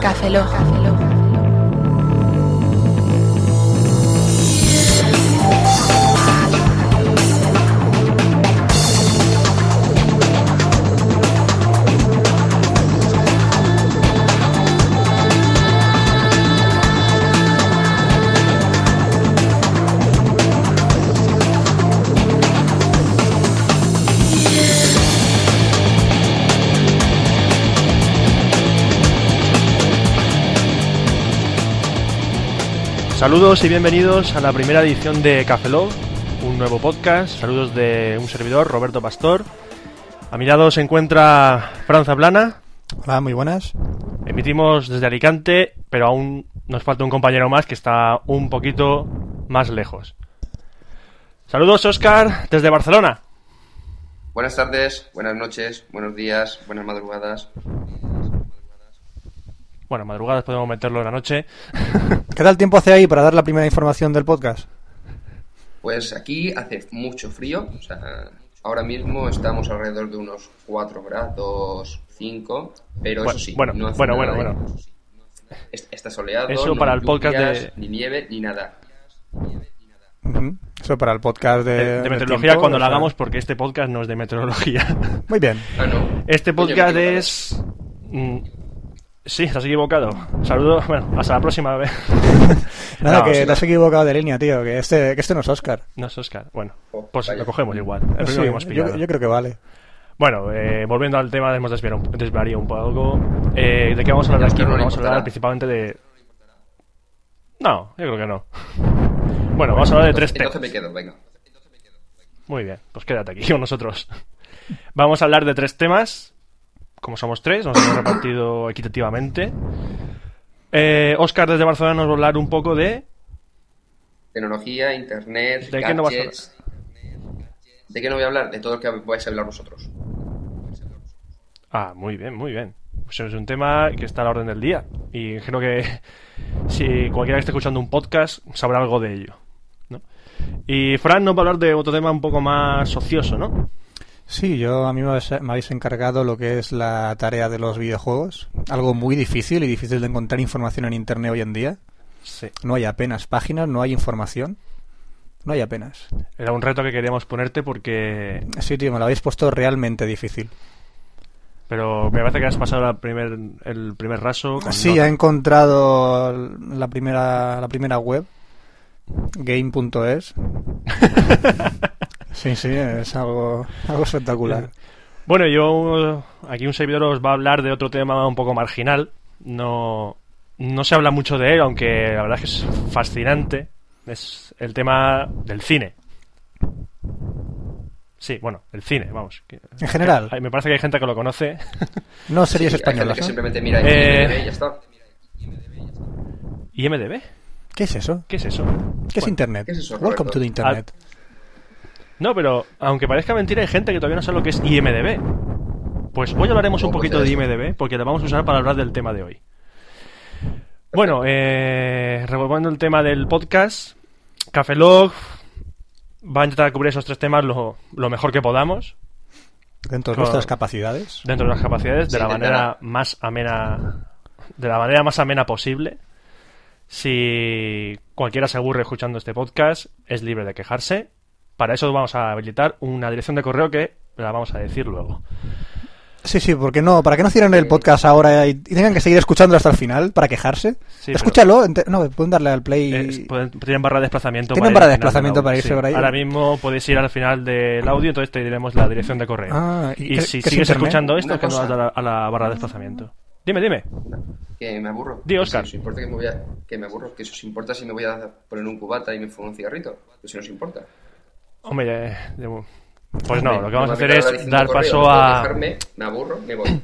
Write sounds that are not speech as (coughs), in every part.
Café Lock. Café Lock. Saludos y bienvenidos a la primera edición de Café Log, un nuevo podcast. Saludos de un servidor, Roberto Pastor. A mi lado se encuentra Franza Plana. Hola, muy buenas. Emitimos desde Alicante, pero aún nos falta un compañero más que está un poquito más lejos. Saludos, Oscar, desde Barcelona. Buenas tardes, buenas noches, buenos días, buenas madrugadas. Bueno, madrugadas podemos meterlo en la noche. (laughs) ¿Qué tal tiempo hace ahí para dar la primera información del podcast? Pues aquí hace mucho frío, o sea, ahora mismo estamos alrededor de unos 4 grados, 5, pero Bueno, eso sí, bueno, no hace bueno, nada bueno, de- bueno. Es- Está soleado, Eso no para el podcast lluvias, de- Ni nieve, ni nada. Eso para el podcast de, De, meteorología tiempo, cuando lo sea, hagamos, porque este podcast no es de meteorología. Muy bien. Ah, no. Este podcast es... Sí, estás equivocado. Saludos, (laughs) bueno, hasta la próxima vez. (laughs) Nada, No, que sí, te has equivocado de línea, tío. Que este, que este no es Oscar. No es Oscar. Bueno, Oh, pues vaya. lo cogemos igual. El primero Sí, que hemos yo, creo que vale. Bueno, eh, volviendo al tema, hemos desviado un, poco. Eh, ¿De qué vamos a hablar aquí? no vamos a hablar principalmente de... No, yo creo que no. Bueno, vamos a hablar de tres temas. Entonces me quedo, venga. Muy bien, pues quédate aquí con nosotros. (laughs) Vamos a hablar de tres temas. Como somos tres, nos hemos repartido equitativamente. Eh, Oscar desde Barcelona nos va a hablar un poco de... Tecnología, internet, ¿De qué no vas a gadgets. ¿De qué no voy a hablar? De todo lo que vais a hablar vosotros. Ah, muy bien, muy bien. Pues es un tema que está a la orden del día. Y creo que (laughs) si cualquiera que esté escuchando un podcast sabrá algo de ello. ¿no? Y Fran nos va a hablar de otro tema un poco más ocioso, ¿no? Sí, yo a mí me habéis, encargado lo que es la tarea de los videojuegos. Algo muy difícil y difícil de encontrar información en internet hoy en día. Sí. No hay apenas páginas, no hay información. No hay apenas. Era un reto que queríamos ponerte porque... Sí, tío, me lo habéis puesto realmente difícil. Pero me parece que has pasado la primer, el primer raso. con Sí, nota. he encontrado la primera, la primera web, game.es. (laughs) sí, sí, es algo, algo espectacular. (laughs) Bueno, yo aquí un servidor os va a hablar de otro tema un poco marginal. No, no se habla mucho de él, aunque la verdad es que es fascinante. Es el tema del cine. Sí, bueno, el cine, vamos. En general. me parece que hay gente que lo conoce. (laughs) No series Sí, españolas, que ¿no? simplemente mira Eh, IMDb y ya está. ¿IMDB? ¿Qué es eso? ¿Qué es eso? ¿Qué es Bueno, Internet? ¿qué es eso, Welcome Roberto? to the Internet. No, pero aunque parezca mentira, hay gente que todavía no sabe lo que es IMDB. Pues hoy hablaremos un ¿Cómo poquito de? IMDB, porque lo vamos a usar para hablar del tema de hoy. Bueno, eh, revolviendo el tema del podcast, Café Log va a intentar cubrir esos tres temas lo, lo mejor que podamos, Dentro de Con- nuestras capacidades. dentro de las capacidades, de Sí, la manera más amena, de la manera más amena posible. Si cualquiera se aburre escuchando este podcast, es libre de quejarse. Para eso vamos a habilitar una dirección de correo que la vamos a decir luego. Sí, sí, porque no, para que no cierren el podcast ahora y, y tengan que seguir escuchándolo hasta el final para quejarse. Sí, Escúchalo, no, pueden darle al play. Es- pueden- tienen barra de desplazamiento. Tienen para barra de desplazamiento para irse sí. por ahí. Ahora mismo podéis ir al final del audio, entonces te diremos la dirección de correo. Ah, y qué- si sigues internet? escuchando esto, Una que no vas a la, a la barra de desplazamiento. Dime, dime. Que me aburro. Di, Que Óscar. Si os importa que me voy a... Que me aburro. Que si os importa si me voy a poner un cubata y me fumo un cigarrito. Que si no os importa. Hombre, eh, pues no, lo que vamos a hacer es dar paso a... me aburro, me voy. (coughs)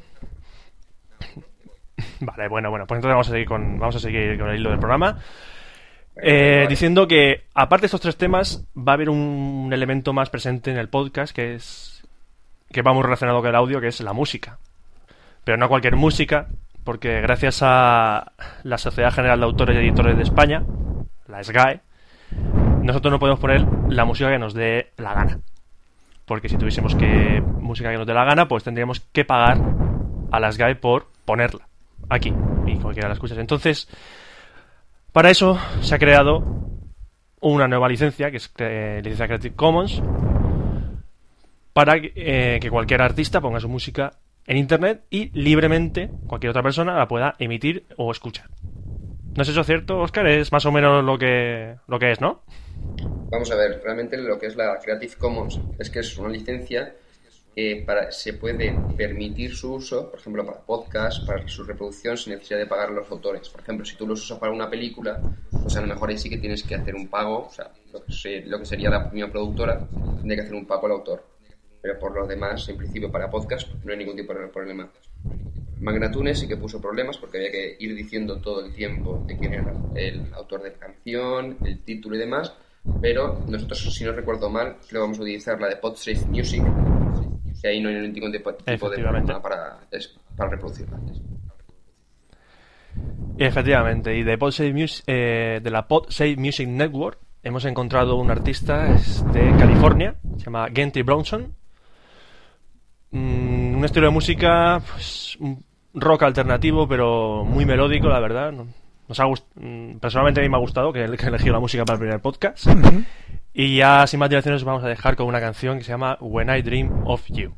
Vale, bueno, bueno, pues entonces vamos a seguir con, vamos a seguir con el hilo del programa. Eh, diciendo que, aparte de estos tres temas, va a haber un elemento más presente en el podcast que es. que va muy relacionado con el audio, que es la música. Pero no cualquier música, porque gracias a la Sociedad General de Autores y Editores de España, la SGAE, nosotros no podemos poner la música que nos dé la gana. Porque si tuviésemos que música que nos dé la gana, pues tendríamos que pagar a la SGAE por ponerla. aquí y cualquiera la escuchas. Entonces, para eso se ha creado una nueva licencia, que es eh, licencia Creative Commons, para eh, que cualquier artista ponga su música en Internet y libremente cualquier otra persona la pueda emitir o escuchar. ¿No es eso cierto, Oscar? Es más o menos lo que, lo que es, ¿no? Vamos a ver, realmente lo que es la Creative Commons es que es una licencia que para, se puede permitir su uso, por ejemplo, para podcast, para su reproducción, sin necesidad de pagar a los autores. Por ejemplo, si tú los usas para una película, pues a lo mejor ahí sí que tienes que hacer un pago, o sea, lo que, lo que sería la primera productora, tiene que hacer un pago al autor. Pero por lo demás, en principio, para podcast no hay ningún tipo de problema. Magnatunes sí que puso problemas porque había que ir diciendo todo el tiempo de quién era el autor de la canción, el título y demás, pero nosotros, si no recuerdo mal, que vamos a utilizar la de PodSafe Music, que ahí no hay ningún tipo, de problema para, para reproducirla. Efectivamente, y de, Music, eh, de la PodSafe Music Network hemos encontrado un artista de California, se llama Gentry Bronson. Mm, un estilo de música, pues, un rock alternativo, pero muy melódico, la verdad. Nos ha mm, personalmente a mí me ha gustado que, que he elegido la música para el primer podcast. y ya sin más dilaciones vamos a dejar con una canción que se llama When I Dream of You.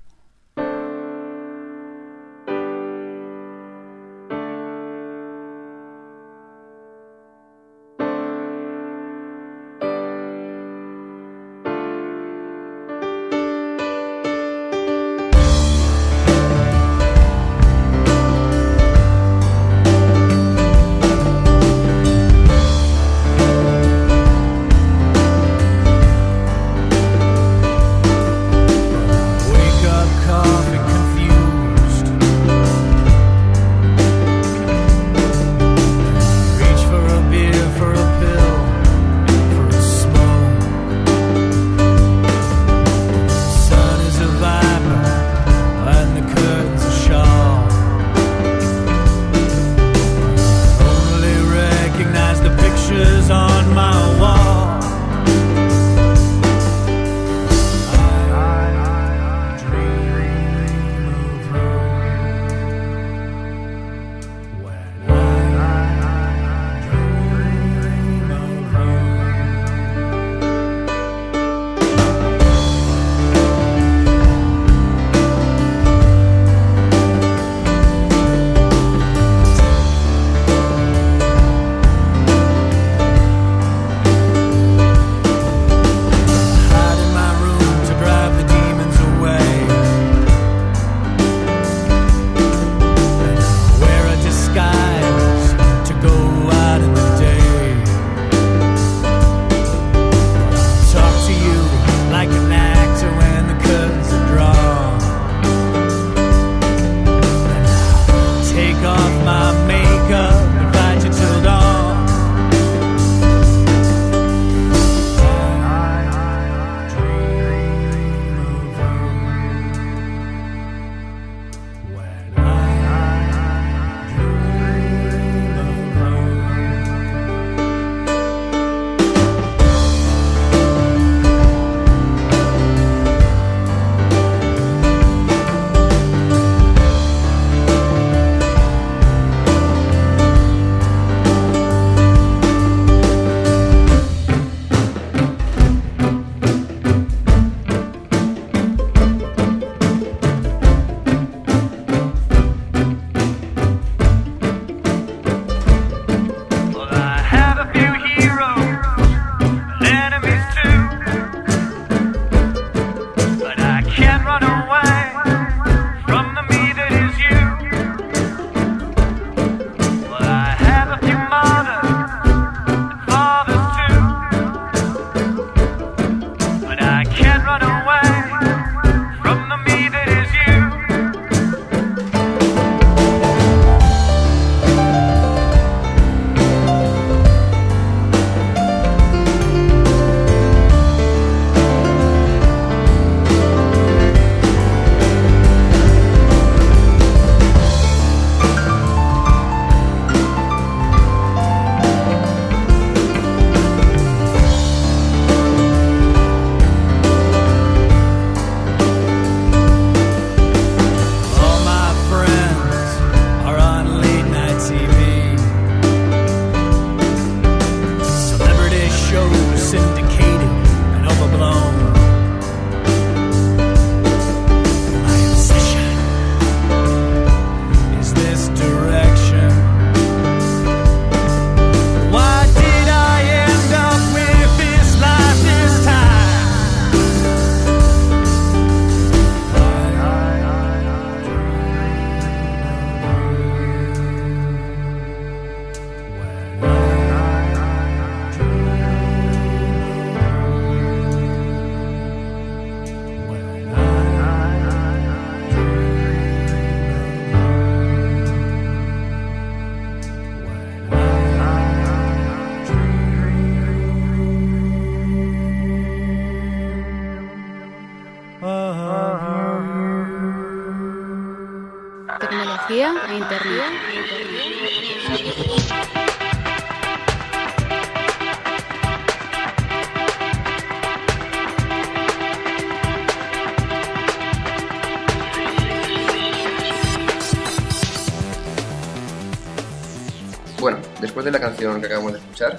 Canción que acabamos de escuchar,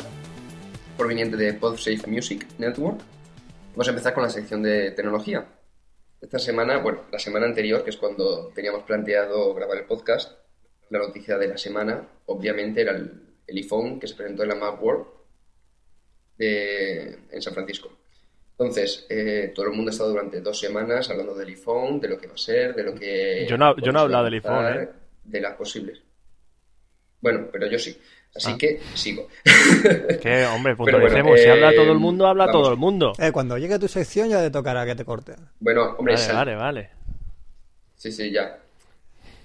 proveniente de PodSafe Music Network, vamos a empezar con la sección de tecnología. Esta semana, bueno, la semana anterior, que es cuando teníamos planteado grabar el podcast, la noticia de la semana, obviamente, era el, el iPhone que se presentó en la Macworld de- en San Francisco. Entonces, eh, todo el mundo ha estado durante dos semanas hablando del iPhone, de lo que va a ser, de lo que... Yo no- yo no he hablado del iPhone, ¿eh? De las posibles. Bueno, pero yo sí. Así Ah. que sigo. (laughs) Que, hombre, Pero bueno, puntualicemos. si eh, habla todo el mundo, habla vamos. todo el mundo. Eh, cuando llegue tu sección ya te tocará que te corte. Bueno, hombre, Vale, sal- vale, vale. Sí, sí, ya.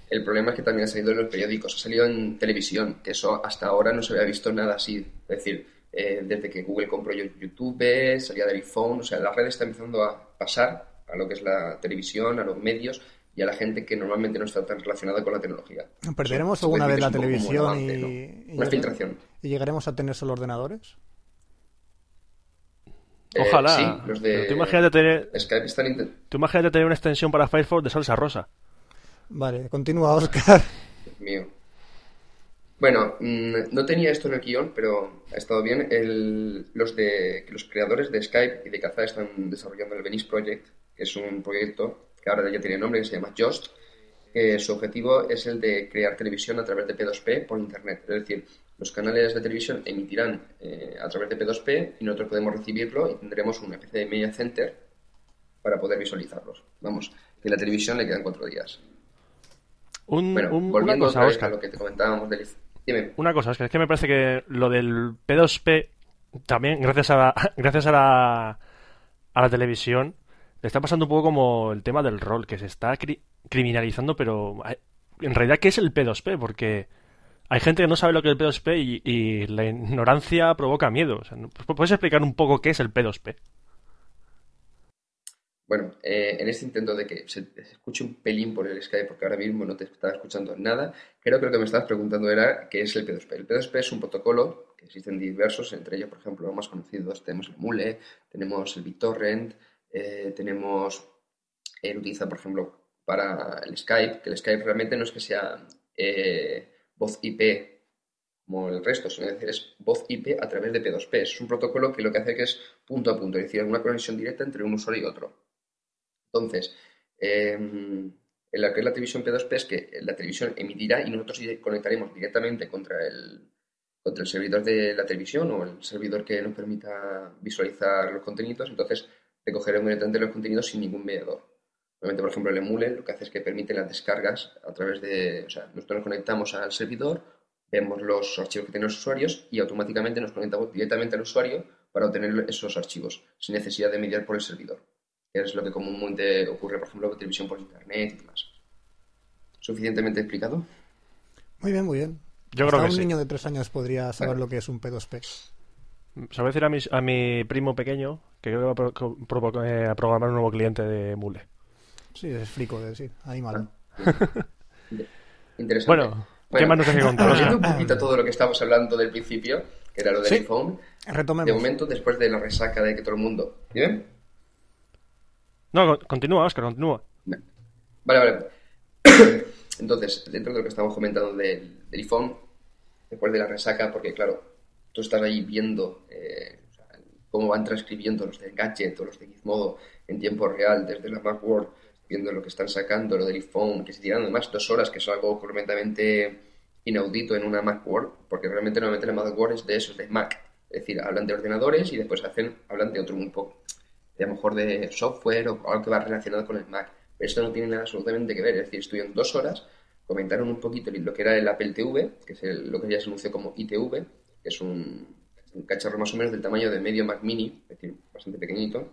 El problema es que también ha salido en los periódicos, ha salido en televisión, que eso hasta ahora no se había visto nada así. Es decir, eh, desde que Google compró YouTube, salía del iPhone, o sea, la red está empezando a pasar a lo que es la televisión, a los medios y a la gente que normalmente no está tan relacionada con la tecnología. ¿Perderemos alguna vez la un televisión avance, y, ¿no? y Una filtración. y llegaremos a tener solo ordenadores? Eh, Ojalá. sí, los de tú imagínate tener, Skype están intent- tú imagínate tener una extensión para Firefox de salsa rosa. Vale, continúa, Oscar. Dios mío. Bueno, mm, no tenía esto en el guion, pero ha estado bien. El- los, de, los creadores de Skype y de Kazaa están desarrollando el Venice Project, que es un proyecto que ahora ya tiene nombre, que se llama Just, que su objetivo es el de crear televisión a través de P2P por Internet. Es decir, los canales de televisión emitirán eh, a través de P2P y nosotros podemos recibirlo y tendremos una especie de media center para poder visualizarlos. Vamos, que la televisión le quedan cuatro días. Un- Bueno, un- una volviendo cosa, vez Oscar. a lo que te comentábamos del... Dime. Una cosa, Oscar, es que me parece que lo del P2P, también gracias a la, (laughs) gracias a la, a la televisión, le está pasando un poco como el tema del rol, que se está cri- criminalizando, pero en realidad, ¿qué es el P2P? Porque hay gente que no sabe lo que es el P2P y, la ignorancia provoca miedo. O sea, ¿no- ¿Puedes explicar un poco qué es el P2P? Bueno, eh, en este intento de que se, se escuche un pelín por el Skype, porque ahora mismo no te estaba escuchando nada, creo que lo que me estabas preguntando era qué es el P2P. El P2P es un protocolo que existen diversos, entre ellos, por ejemplo, los más conocidos, tenemos el Mule, tenemos el BitTorrent, eh, tenemos el utiliza, por ejemplo, para el Skype, que el Skype realmente no es que sea eh, voz IP como el resto, sino decir, es voz IP a través de P2P. Es un protocolo que lo que hace que es punto a punto, es decir, una conexión directa entre un usuario y otro. Entonces, eh, en lo que es la televisión P2P es que la televisión emitirá y nosotros conectaremos directamente contra el, contra el servidor de la televisión o el servidor que nos permita visualizar los contenidos. Entonces, recogeremos directamente los contenidos sin ningún mediador. Normalmente, por ejemplo, el Emule lo que hace es que permite las descargas a través de. O sea, nosotros nos conectamos al servidor, vemos los archivos que tienen los usuarios y automáticamente nos conectamos directamente al usuario para obtener esos archivos, sin necesidad de mediar por el servidor que es lo que comúnmente ocurre, por ejemplo, con televisión por internet y demás. ¿Suficientemente explicado? Muy bien, muy bien. Yo Hasta creo que un sí. niño de tres años podría saber Bueno. lo que es un P2P. Se lo voy a decir a mi, a mi primo pequeño que creo que va a, pro- eh, a programar un nuevo cliente de Mule. Sí, es frico de decir, animal. (laughs) Interesante. Bueno, ¿qué más nos contar, Volviendo Oscar? un poquito todo lo que estábamos hablando del principio, que era lo del Sí. iPhone. De Retomemos. momento, después de la resaca de que todo el mundo... ¿Bien? No, con- continúa, Oscar, continúa. Vale, vale. (coughs) Entonces, dentro de lo que estamos comentando del, del iPhone, después de la resaca, porque claro, tú estás ahí viendo eh, o sea, cómo van transcribiendo los de Gadget o los de Gizmodo en tiempo real desde la Macworld, viendo lo que están sacando, lo del iPhone, que se tiran además dos horas, que es algo completamente inaudito en una Macworld, porque realmente normalmente la Macworld es de eso, es de Mac. Es decir, hablan de ordenadores y después hacen, hablan de otro un poco, de a lo mejor de software o algo que va relacionado con el Mac. Pero esto no tiene nada absolutamente que ver. Es decir, estuvieron dos horas, comentaron un poquito lo que era el Apple TV, que es el- lo que ya se anunció como ITV, es un, un cacharro más o menos del tamaño de medio Mac Mini, es decir, bastante pequeñito,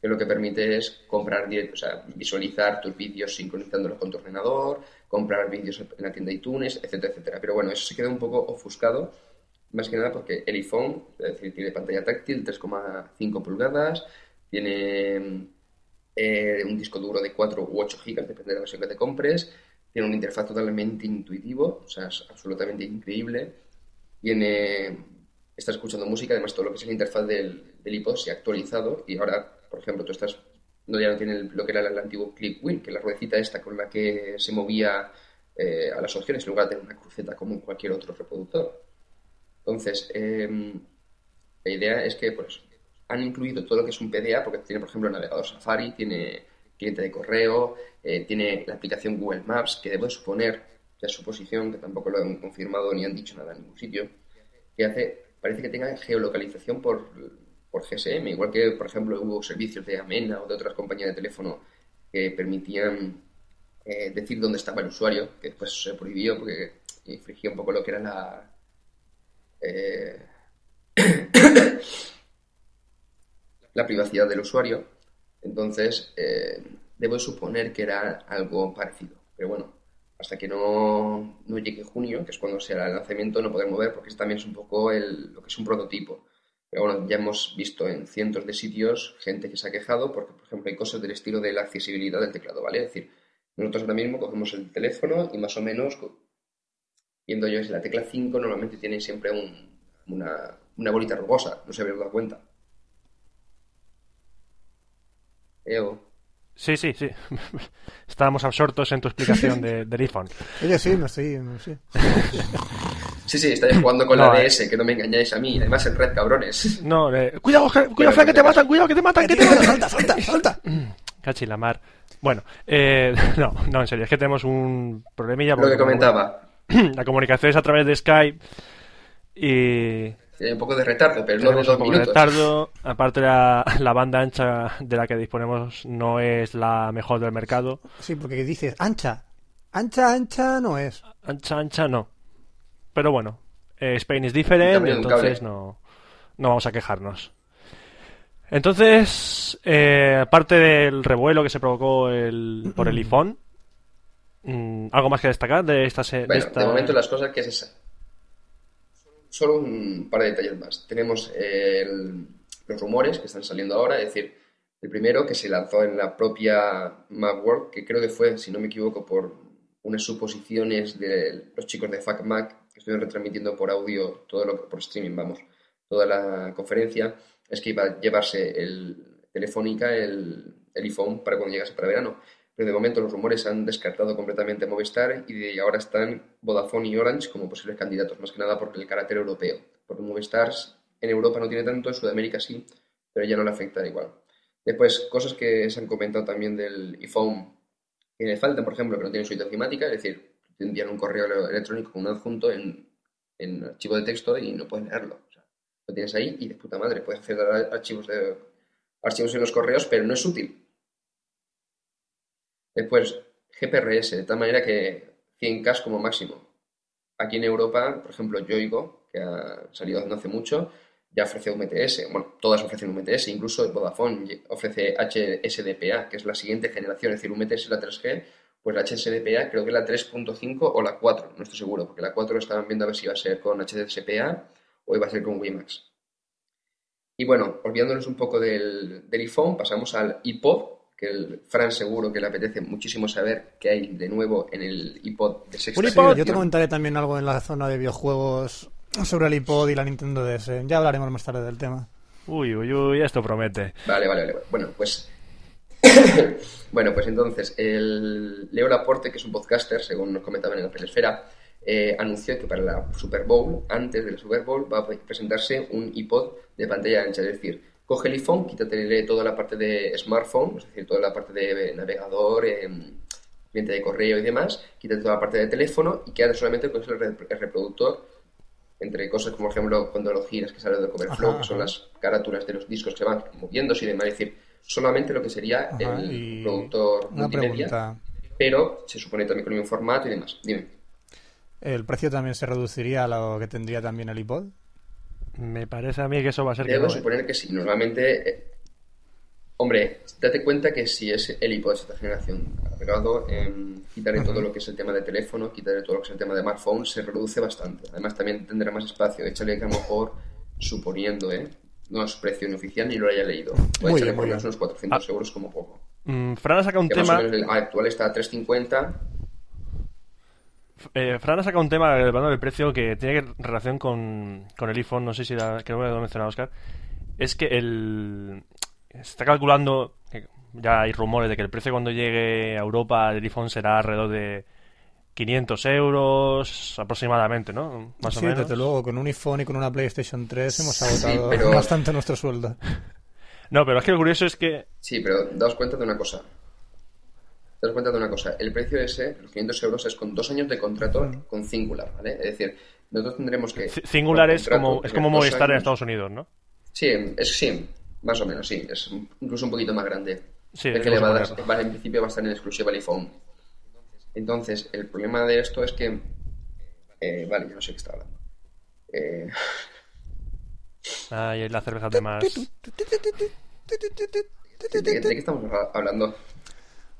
que lo que permite es comprar directo, o sea, visualizar tus vídeos sincronizándolos con tu ordenador, comprar vídeos en la tienda iTunes, etcétera, etcétera. Pero bueno, eso se queda un poco ofuscado, más que nada porque el iPhone, es decir, tiene pantalla táctil, 3,5 pulgadas, tiene eh, un disco duro de 4 u 8 gigas, depende de la versión que te compres, tiene una interfaz totalmente intuitivo, o sea, es absolutamente increíble. Tiene, está escuchando música, además todo lo que es la interfaz del, del iPod se ha actualizado y ahora, por ejemplo, tú estás, no ya no tiene lo que era el antiguo click wheel, que la ruedecita esta con la que se movía eh, a las opciones en lugar de una cruceta como en cualquier otro reproductor. Entonces, eh, la idea es que pues, han incluido todo lo que es un PDA, porque tiene, por ejemplo, el navegador Safari, tiene cliente de correo, eh, tiene la aplicación Google Maps, que debo suponer, ya es suposición, que tampoco lo han confirmado ni han dicho nada en ningún sitio, que hace, parece que tenga geolocalización por, por GSM, igual que, por ejemplo, hubo servicios de Amena o de otras compañías de teléfono que permitían eh, decir dónde estaba el usuario, que después se prohibió porque infringía un poco lo que era la... Eh, (coughs) la privacidad del usuario. Entonces, eh, debo suponer que era algo parecido. Pero bueno, hasta que no, llegue junio, que es cuando será el lanzamiento, no podemos ver porque también es un poco el, lo que es un prototipo. Pero bueno, ya hemos visto en cientos de sitios gente que se ha quejado porque, por ejemplo, hay cosas del estilo de la accesibilidad del teclado, ¿vale? Es decir, nosotros ahora mismo cogemos el teléfono y más o menos, viendo yo, es la tecla 5 normalmente tiene siempre un, una, bolita rugosa, no se habéis dado cuenta. Eo. Sí, sí, sí. (laughs) Estábamos absortos en tu explicación (laughs) de, del iPhone. Oye, sí, me estoy... Sí, sí, sí estáis jugando con no, la DS, eh. que no me engañáis a mí. Además en red, cabrones. No, eh, cuidado, cuidado, Frank, que te matan, cuidado, que te matan, que te matan. Salta, salta, salta. Cachi la mar. Bueno, eh, (laughs) no, no, en serio, es que tenemos un problemilla. Lo que comentaba. La comunicación es a través de Skype y tiene un poco de retardo, pero no de dos un poco minutos. De retardo. Aparte, la, la, banda ancha de la que disponemos no es la mejor del mercado. Sí, porque dices ancha. Ancha, ancha no es. Ancha, ancha no. Pero bueno, eh, Spain is different, entonces no, no vamos a quejarnos. Entonces, eh, aparte del revuelo que se provocó el, por el (clears throat) iPhone, ¿algo más que destacar de esta bueno, de, esta... de momento las cosas que es esa solo un par de detalles más. Tenemos el, los rumores que están saliendo ahora, es decir, el primero que se lanzó en la propia Macworld, que creo que fue, si no me equivoco, por unas suposiciones de los chicos de FacMac, que estuvieron retransmitiendo por audio, todo lo por streaming, vamos, toda la conferencia, es que iba a llevarse el Telefónica, el, el iPhone, para cuando llegase para verano pero de momento los rumores han descartado completamente Movistar y de ahora están Vodafone y Orange como posibles candidatos, más que nada por el carácter europeo, porque Movistar en Europa no tiene tanto, en Sudamérica sí, pero ya no le afecta igual. Después, cosas que se han comentado también del iPhone que le faltan, por ejemplo, que no tiene suite ofimática, es decir, te envían un correo electrónico con un adjunto en, en archivo de texto y no puedes leerlo. O sea, lo tienes ahí y de puta madre, puedes acceder a archivos, de, archivos en los correos, pero no es útil Después, GPRS, de tal manera que 100K como máximo. Aquí en Europa, por ejemplo, Yoigo, que ha salido no hace mucho, ya ofrece UMTS. Bueno, todas ofrecen UMTS, incluso Vodafone ofrece HSDPA, que es la siguiente generación, es decir, UMTS es la 3G, pues la HSDPA creo que es la 3.5 o la 4, no estoy seguro, porque la 4 estaban viendo a ver si iba a ser con HDSPA o iba a ser con WiMAX. Y bueno, olvidándonos un poco del, del iPhone, pasamos al iPod, que el Fran seguro que le apetece muchísimo saber qué hay de nuevo en el iPod de sexta sí, Yo te comentaré también algo en la zona de videojuegos sobre el iPod y la Nintendo DS. Ya hablaremos más tarde del tema. Uy, uy, uy, esto promete. Vale, vale, vale. Bueno, pues... (coughs) bueno, pues entonces, el Leo Laporte, que es un podcaster, según nos comentaban en la Pelesfera, eh, anunció que para la Super Bowl, antes de la Super Bowl, va a presentarse un iPod de pantalla ancha, es decir, coge el iPhone, quítate toda la parte de smartphone, es decir, toda la parte de navegador, eh, cliente de correo y demás, quítate toda la parte de teléfono y queda solamente con el, reproductor, entre cosas como, por ejemplo, cuando lo giras, que sale de Coverflow, que son las carátulas de los discos que van moviéndose y demás, es decir, solamente lo que sería el productor multimedia, pero se supone también con el mismo formato y demás. Dime. ¿El precio también se reduciría a lo que tendría también el iPod? Me parece a mí que eso va a ser Debo que no, suponer que sí. Normalmente, eh, hombre, date cuenta que si es el iPod de esta generación cargado, eh, quitarle todo lo que es el tema de teléfono, quitarle todo lo que es el tema de smartphone, se reduce bastante. Además, también tendrá más espacio. Échale que a lo mejor, suponiendo, ¿eh? No es precio inoficial ni lo haya leído. Puede echarle por unos 400 ah. euros como poco. Mm, Fran ha sacado un que tema. Más o menos el actual está a 350. Eh, Fran ha sacado un tema hablando del precio que tiene relación con, con el iPhone, no sé si la, que no me lo mencionado Oscar. Es que el. Se está calculando, que ya hay rumores de que el precio cuando llegue a Europa del iPhone será alrededor de 500 euros aproximadamente, ¿no? Más sí, o menos. desde luego, con un iPhone y con una PlayStation 3 hemos agotado pero- bastante nuestro sueldo. No, pero es que lo curioso es que. Sí, pero daos cuenta de una cosa. Daos cuenta de una cosa. El precio ese, los 500 euros, es con dos años de contrato con Singular, ¿vale? Es decir, nosotros tendremos que... Singular es como, es como Movistar en Estados Unidos, ¿no? Sí, es, sí, más o menos, sí. Es incluso un poquito más grande. Sí, es que vamos le a va a dar, ponerlo. va- en principio va a estar en exclusiva el iPhone. Entonces, el problema de esto es que... eh, vale, yo no sé qué está hablando. Eh, Ay, la cerveza de más. ¿de, qué- de qué estamos hablando?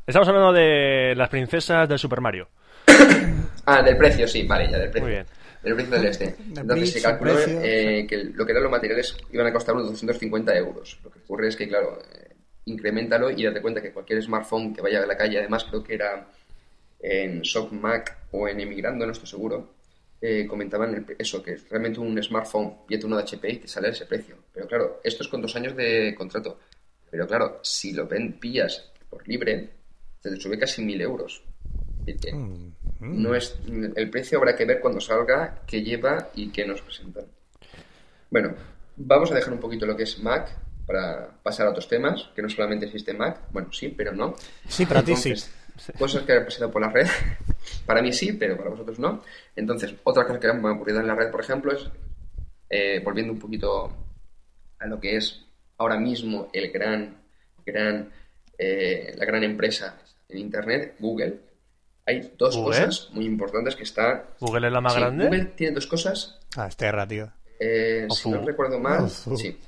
Estamos hablando de las princesas del Super Mario. (coughs) Ah, del precio, sí, vale, ya del precio. Muy bien. Del precio del este. (coughs) Entonces se calculó eh, que lo que eran los materiales iban a costar unos 250 euros. Lo que ocurre es que, claro, eh, incrementalo y date cuenta que cualquier smartphone que vaya a la calle, además creo que era en Shock Mac o en Emigrando, no estoy seguro, eh, comentaban el- eso, que realmente un smartphone pide uno de HP y te sale ese precio. Pero claro, esto es con dos años de contrato. Pero claro, si lo ven, pillas por libre, te sube casi mil euros. Que Mm, no es el precio habrá que ver cuando salga qué lleva y qué nos presentan. Bueno, vamos a dejar un poquito lo que es Mac para pasar a otros temas, que no solamente existe Mac, bueno, sí, pero no. Sí, para ti sí. Cosas que han pasado por la red. (laughs) Para mí sí, pero para vosotros no. Entonces, otra cosa que me ha ocurrido en la red, por ejemplo, es, eh, volviendo un poquito a lo que es ahora mismo el gran, gran, eh, la gran empresa en Internet, Google. Hay dos ¿Google? cosas muy importantes que está... Google es la más Sí, grande. Google tiene dos cosas Ah, este tío. eh, si no recuerdo mal, sí.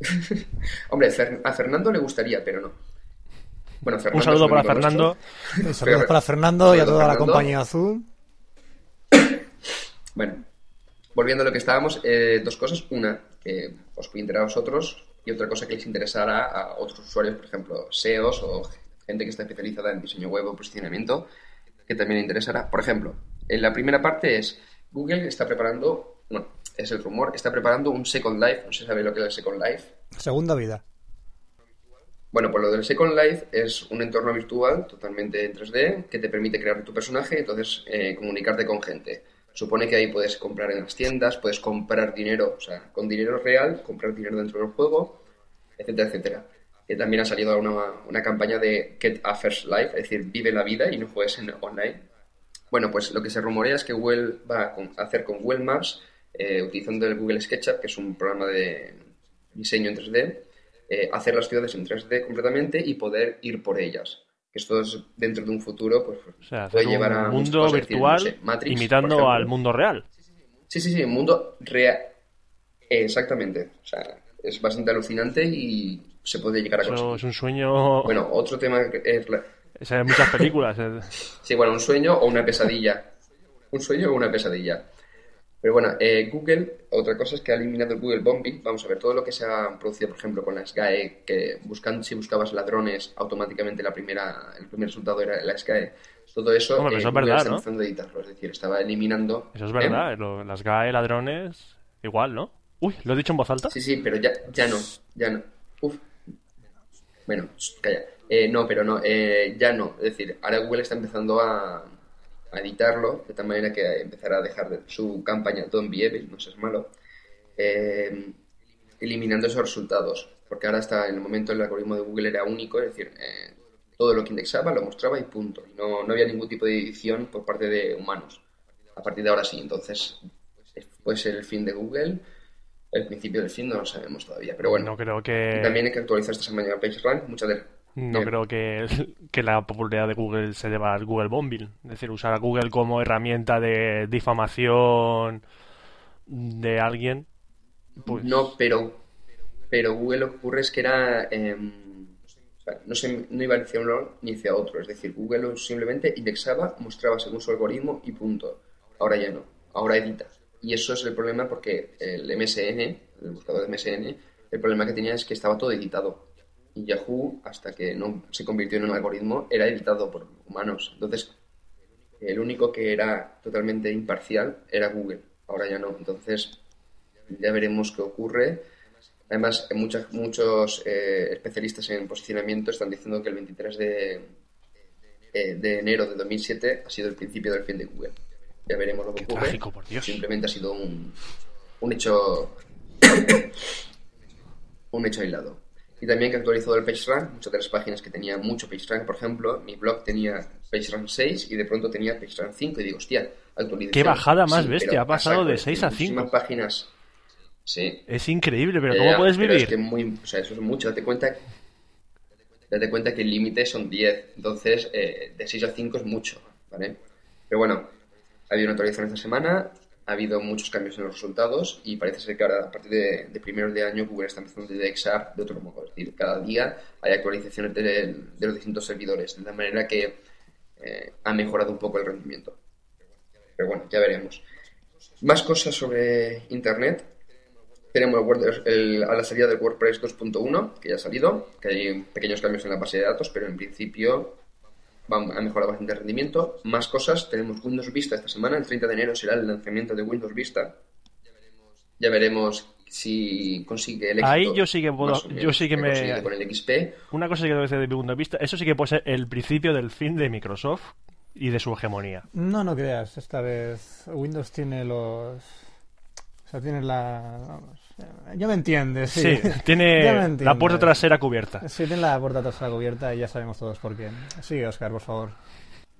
(laughs) Hombre, a Fernando le gustaría, pero no. Bueno, Fernando (laughs) Un es saludo para Fernando. saludos Pero- para Fernando y a toda la compañía azul. (coughs) Bueno, volviendo a lo que estábamos, eh, dos cosas. Una, que os puede interesar a vosotros, y otra cosa que les interesará a otros usuarios, por ejemplo, SEOs o gente que está especializada en diseño web o posicionamiento, que también le interesará. Por ejemplo, en la primera parte es Google está preparando, bueno, es el rumor, está preparando un Second Life, no se sabe lo que es el Second Life. Segunda vida. Bueno, pues lo del Second Life es un entorno virtual totalmente en 3D que te permite crear tu personaje y entonces eh, comunicarte con gente. Supone que ahí puedes comprar en las tiendas, puedes comprar dinero, o sea, con dinero real, comprar dinero dentro del juego, etcétera, etcétera. Que también ha salido una, una campaña de Get a First Life, es decir, vive la vida y no juegues en online. Bueno, pues lo que se rumorea es que Google va a hacer con Google Maps, eh, utilizando el Google SketchUp, que es un programa de diseño en 3D, eh, hacer las ciudades en 3D completamente y poder ir por ellas. Esto es dentro de un futuro, pues O sea, puede hacer llevar a un mundo cosas, es decir, no virtual sé, Matrix, por imitando al mundo real. Sí, sí, sí, un mundo real. Exactamente. O sea, es bastante alucinante y se puede llegar a Eso conseguir. es un sueño. Bueno, otro tema que es la- Es en muchas películas. eh. Sí, bueno, un sueño o una pesadilla. Un sueño o una pesadilla. Pero bueno, eh, Google, otra cosa es que ha eliminado el Google Bombing. Vamos a ver, todo lo que se ha producido, por ejemplo, con la SGAE, que buscando, si buscabas ladrones, automáticamente la primera, el primer resultado era la SGAE. Todo eso, Hombre, pero eso es Google verdad, está ¿no? empezando a editarlo. Es decir, estaba eliminando... Eso es ¿eh? verdad. lo- las GAE, ladrones, igual, ¿no? Uy, ¿lo he dicho en voz alta? Sí, sí, pero ya, ya no, ya no. Uf. Bueno, calla. Eh, no, pero no, eh, ya no. Es decir, ahora Google está empezando a, editarlo de tal manera que empezará a dejar de- su campaña Don't Be Evil, no seas malo, eh, eliminando esos resultados. Porque ahora está en el momento el algoritmo de Google era único, es decir, eh, todo lo que indexaba lo mostraba y punto. No, no había ningún tipo de edición por parte de humanos. A partir de ahora sí, entonces puede ser el fin de Google. El principio del fin no lo sabemos todavía, pero bueno. No creo que. También hay que actualizar esta semana PageRank. Muchas de... No creo que, que la popularidad de Google se deba al Google Bombing. Es decir, usar a Google como herramienta de difamación de alguien. Pues, No, pero, pero Google lo que ocurre es que era... em, no, se, no iba hacia uno ni hacia otro. Es decir, Google simplemente indexaba, mostraba según su algoritmo y punto. Ahora ya no. Ahora edita. Y eso es el problema porque el MSN, el buscador de MSN, el problema que tenía es que estaba todo editado. Y Yahoo, hasta que no se convirtió en un algoritmo, era editado por humanos. Entonces, el único que era totalmente imparcial era Google. Ahora ya no. Entonces, ya veremos qué ocurre. Además, muchas, muchos eh, especialistas en posicionamiento están diciendo que el 23 de, eh, de enero de 2007 ha sido el principio del fin de Google. Ya veremos lo que ocurre. Trágico, por Dios. Simplemente ha sido un, un hecho (coughs) un hecho aislado. Y también que ha actualizado el PageRank, muchas de las páginas que tenían mucho PageRank, por ejemplo, mi blog tenía PageRank 6 y de pronto tenía PageRank 5 y digo, hostia, actualización. Qué bajada más Sí, bestia, ha pasado de exacto, 6 a muchísimas 5. páginas. Sí. Es increíble, pero Ya, ¿cómo puedes pero vivir? Es que muy, o sea, eso es mucho. Date cuenta, date cuenta que el límite son 10. Entonces, eh, de 6 a 5 es mucho. ¿vale? Pero bueno, ha habido una actualización esta semana, ha habido muchos cambios en los resultados y parece ser que ahora, a partir de, de primeros de año, Google está empezando a indexar de otro modo. Es decir, cada día hay actualizaciones de, de los distintos servidores, de la manera que eh, ha mejorado un poco el rendimiento. Pero bueno, ya veremos. Más cosas sobre Internet. Tenemos el el- a la salida del WordPress 2.1, que ya ha salido, que hay pequeños cambios en la base de datos, pero en principio va a mejorar bastante el rendimiento. Más cosas, tenemos Windows Vista esta semana, el 30 de enero será el lanzamiento de Windows Vista. Ya veremos si consigue el éxito. Ahí yo sí que puedo- yo sí que me- con el XP. Una cosa que debe ser de mi punto de vista, eso sí que puede ser el principio del fin de Microsoft y de su hegemonía. No, no creas, esta vez Windows tiene los... O sea, tiene la... Vamos, ya me entiendes, sí. Sí, (laughs) tiene la puerta trasera cubierta. Sí, tiene la puerta trasera cubierta y ya sabemos todos por qué. Sigue, Oscar, por favor.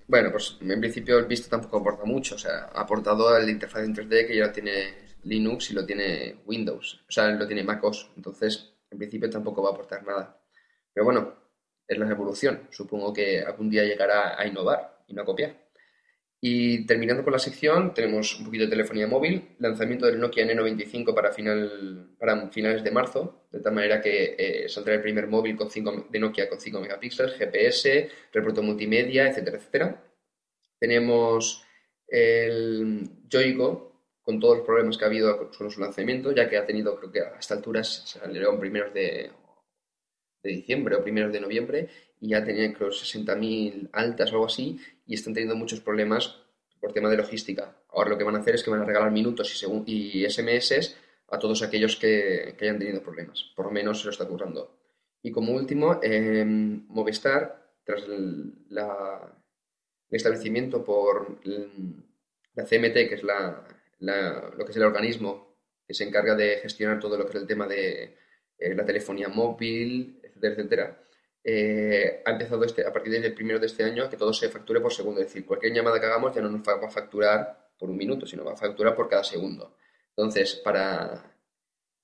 Bueno, pues en principio el Vista tampoco aporta mucho. O sea, ha aportado el interfaz en 3D que ya tiene Linux y lo tiene Windows. O sea, lo tiene MacOS. Entonces, en principio tampoco va a aportar nada. Pero bueno, es la revolución. Supongo que algún día llegará a innovar y no a copiar. Y terminando con la sección, tenemos un poquito de telefonía móvil, lanzamiento del Nokia N95 para, final, para finales de marzo, de tal manera que eh, saldrá el primer móvil con 5 de Nokia con 5 megapíxeles, GPS, reporte multimedia, etcétera, etcétera. Tenemos el Yoigo con todos los problemas que ha habido con su lanzamiento, ya que ha tenido, creo que a esta altura salieron primeros de, de diciembre o primeros de noviembre y ya tenían creo 60.000 altas o algo así y están teniendo muchos problemas por tema de logística. Ahora lo que van a hacer es que van a regalar minutos y, y SMS a todos aquellos que, que hayan tenido problemas. Por lo menos se lo está currando. Y como último, eh, Movistar, tras el, establecimiento por el- la CMT, que es la- lo que es el organismo que se encarga de gestionar todo lo que es el tema de eh, la telefonía móvil, etcétera, etcétera, eh, ha empezado este, a partir del primero de este año que todo se facture por segundo. Es decir, cualquier llamada que hagamos ya no nos va a facturar por un minuto, sino va a facturar por cada segundo. Entonces, para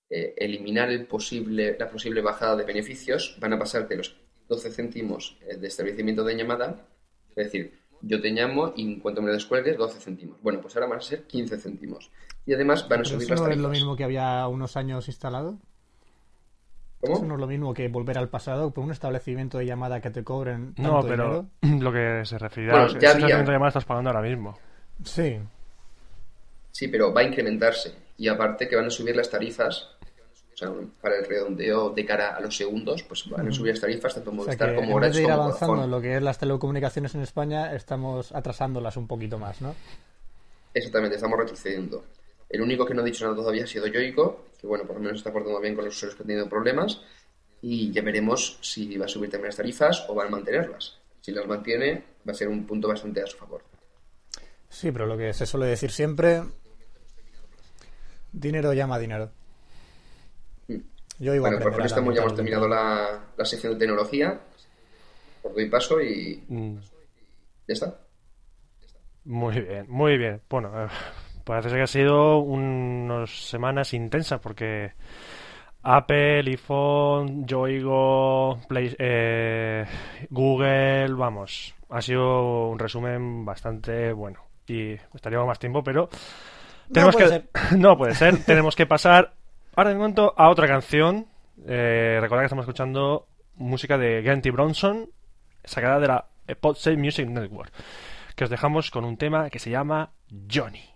eh, eliminar el posible, la posible bajada de beneficios, van a pasar de los 12 céntimos eh, de establecimiento de llamada, es decir, yo te llamo y en cuanto me descuelgues, 12 céntimos. Bueno, pues ahora van a ser 15 céntimos. Y además van a subir las no es tarifas. lo mismo que había unos años instalado. ¿Cómo? Eso no es lo mismo que volver al pasado por un establecimiento de llamada que te cobren tanto No, pero dinero. (clears throat) lo que se refiere Bueno, a ese había. tratamiento de llamada estás pagando ahora mismo. Sí. Sí, pero va a incrementarse. Y aparte que van a subir las tarifas, o sea, para el redondeo de cara a los segundos, pues van a subir las tarifas tanto O sea como en vez de ir como avanzando en lo que es las telecomunicaciones en España, estamos atrasándolas un poquito más, ¿no? Exactamente, estamos retrocediendo. El único que no ha dicho nada todavía ha sido Yoico, que bueno, por lo menos está portando bien con los usuarios que han tenido problemas. Y ya veremos si va a subir también las tarifas o van a mantenerlas. Si las mantiene, va a ser un punto bastante a su favor. Sí, pero lo que se suele decir siempre, dinero llama dinero. Yo iba Bueno, aprender esto ya hemos terminado la, la sección de tecnología. Por doy paso y Mm, ya está. Muy bien, muy bien. Bueno, eh, parece ser que ha sido unas semanas intensas porque Apple, iPhone, Yoigo, Play, eh, Google, vamos, ha sido un resumen bastante bueno. Y estaríamos más tiempo, pero tenemos puede que (laughs) no puede ser. tenemos que pasar ahora de momento a otra canción. Eh, recordad que estamos escuchando música de Genty Bronson, sacada de la Podsafe Music Network que os dejamos con un tema que se llama. Johnny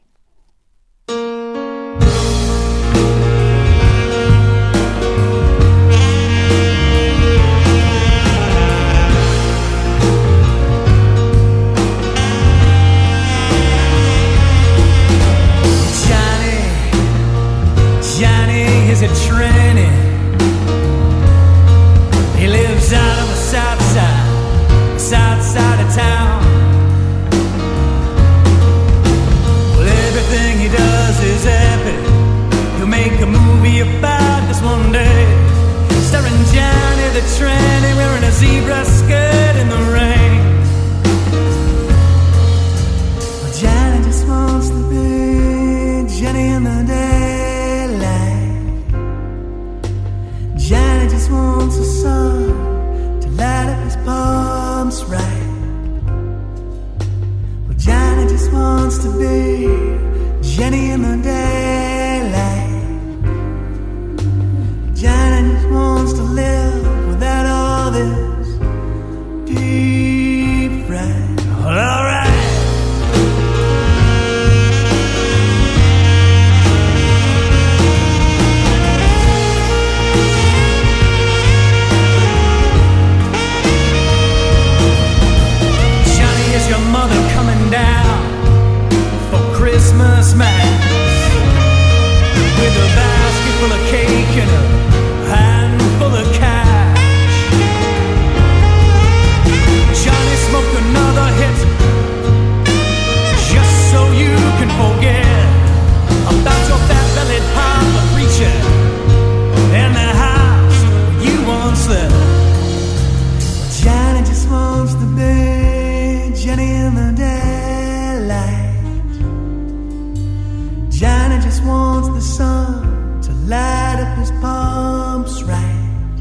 the sun to light up his pumps right.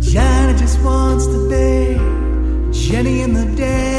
Johnny just wants to be Jenny in the daylight.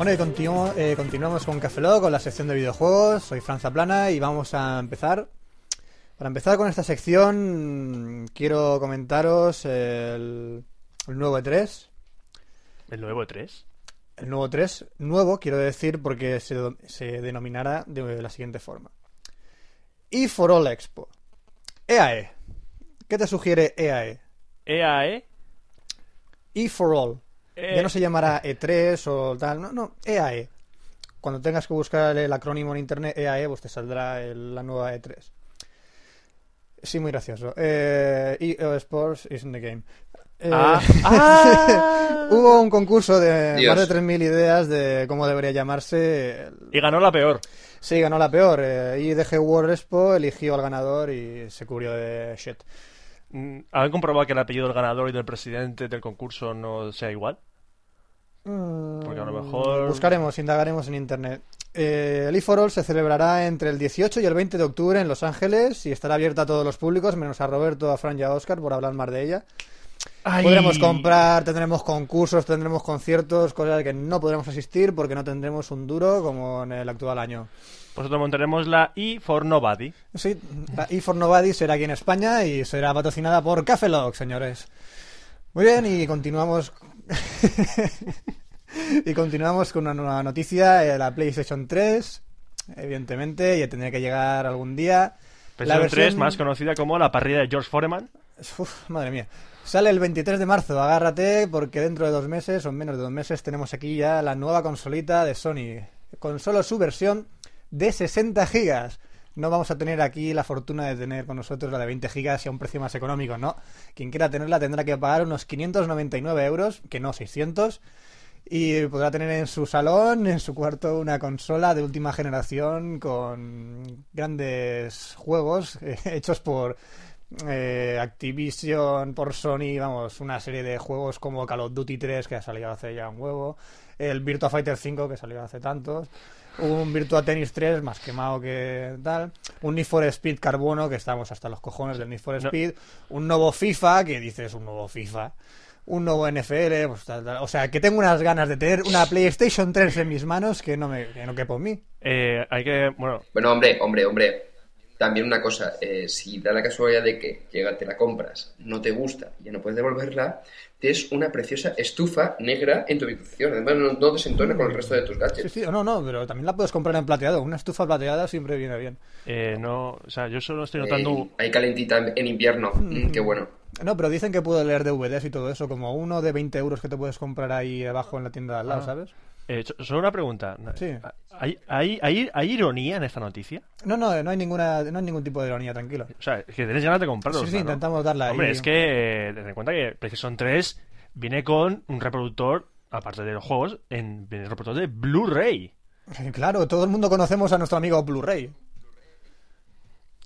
Bueno, y continuo- eh, continuamos con Café Lock, con la sección de videojuegos. Soy Franza Plana y vamos a empezar. Para empezar con esta sección, quiero comentaros el, el nuevo E3. ¿El nuevo E3? El nuevo 3, nuevo quiero decir porque se, denominará de la siguiente forma. E for All Expo. EAE. ¿Qué te sugiere E EAE? EAE. E for All. Eh, Ya no se llamará E3 o tal, no, no, EAE. Cuando tengas que buscar el acrónimo en internet EAE, pues te saldrá el- la nueva E3. Sí, muy gracioso. Eh, EA Sports is in the game. Eh, Ah, (laughs) ah. Hubo un concurso de Dios. más de 3.000 ideas de cómo debería llamarse. Y ganó la peor. Sí, ganó la peor. Eh, IDG World Expo eligió al ganador y se cubrió de shit. Mm, ¿Han comprobado que el apellido del ganador y del presidente del concurso no sea igual? Porque a lo mejor- Buscaremos, indagaremos en internet. Eh, el E4All se celebrará entre el 18 y el 20 de octubre en Los Ángeles y estará abierta a todos los públicos, menos a Roberto, a Fran y a Oscar, por hablar más de ella. Ay. Podremos comprar, tendremos concursos, tendremos conciertos, cosas que no podremos asistir porque no tendremos un duro como en el actual año. Nosotros montaremos la E for Nobody. Sí, la E for Nobody será aquí en España y será patrocinada por Café Lock, señores. Muy bien, y continuamos (laughs) y continuamos con una nueva noticia, eh, la PlayStation 3, evidentemente, ya tendría que llegar algún día. La PlayStation 3, versión- más conocida como la parrilla de George Foreman. Uf, madre mía. Sale el 23 de marzo, agárrate, porque dentro de dos meses, o en menos de dos meses, tenemos aquí ya la nueva consolita de Sony. Con solo su versión de 60 gigas. No vamos a tener aquí la fortuna de tener con nosotros la de 20 gigas y a un precio más económico, ¿no? Quien quiera tenerla tendrá que pagar unos 599 euros, que no 600, y podrá tener en su salón, en su cuarto, una consola de última generación con grandes juegos eh, (laughs) hechos por eh, Activision, por Sony, vamos, una serie de juegos como Call of Duty 3 que ha salido hace ya un huevo, el Virtua Fighter 5 que salió hace tantos, un Virtua Tennis 3 más quemado que tal, un Need for Speed Carbono que estamos hasta los cojones del Need for No. Speed, un nuevo FIFA que dices un nuevo FIFA. Un nuevo NFL, pues, tal, tal. o sea, que tengo unas ganas de tener una PlayStation 3 en mis manos que no me que no quepo en mí. Eh, hay que, bueno, Bueno, hombre, hombre, hombre. También una cosa, eh, si da la casualidad de que llega, te la compras, no te gusta y ya no puedes devolverla, tienes una preciosa estufa negra en tu habitación. Además, no, no desentona con el resto de tus Sí, gadgets. sí, no, no, pero también la puedes comprar en plateado. Una estufa plateada siempre viene bien. eh, no, o sea, yo solo estoy notando... Eh, ahí calentita en invierno. Mm, qué bueno. No, pero dicen que puedo leer DVDs y todo eso, como uno de 20 euros que te puedes comprar ahí abajo en la tienda de al lado, Ah. ¿sabes? Eh, so- solo una pregunta. Sí. ¿Hay, hay, hay, hay ironía en esta noticia? No, no, no hay ninguna, no hay ningún tipo de ironía, tranquilo. O sea, es que tenés ganas de comprarlo. Sí, sí, intentamos darla. Hombre, es que eh, ten en cuenta que PlayStation 3 viene con un reproductor, aparte de los juegos, en el reproductor de Blu-ray. Claro, todo el mundo conocemos a nuestro amigo Blu-ray.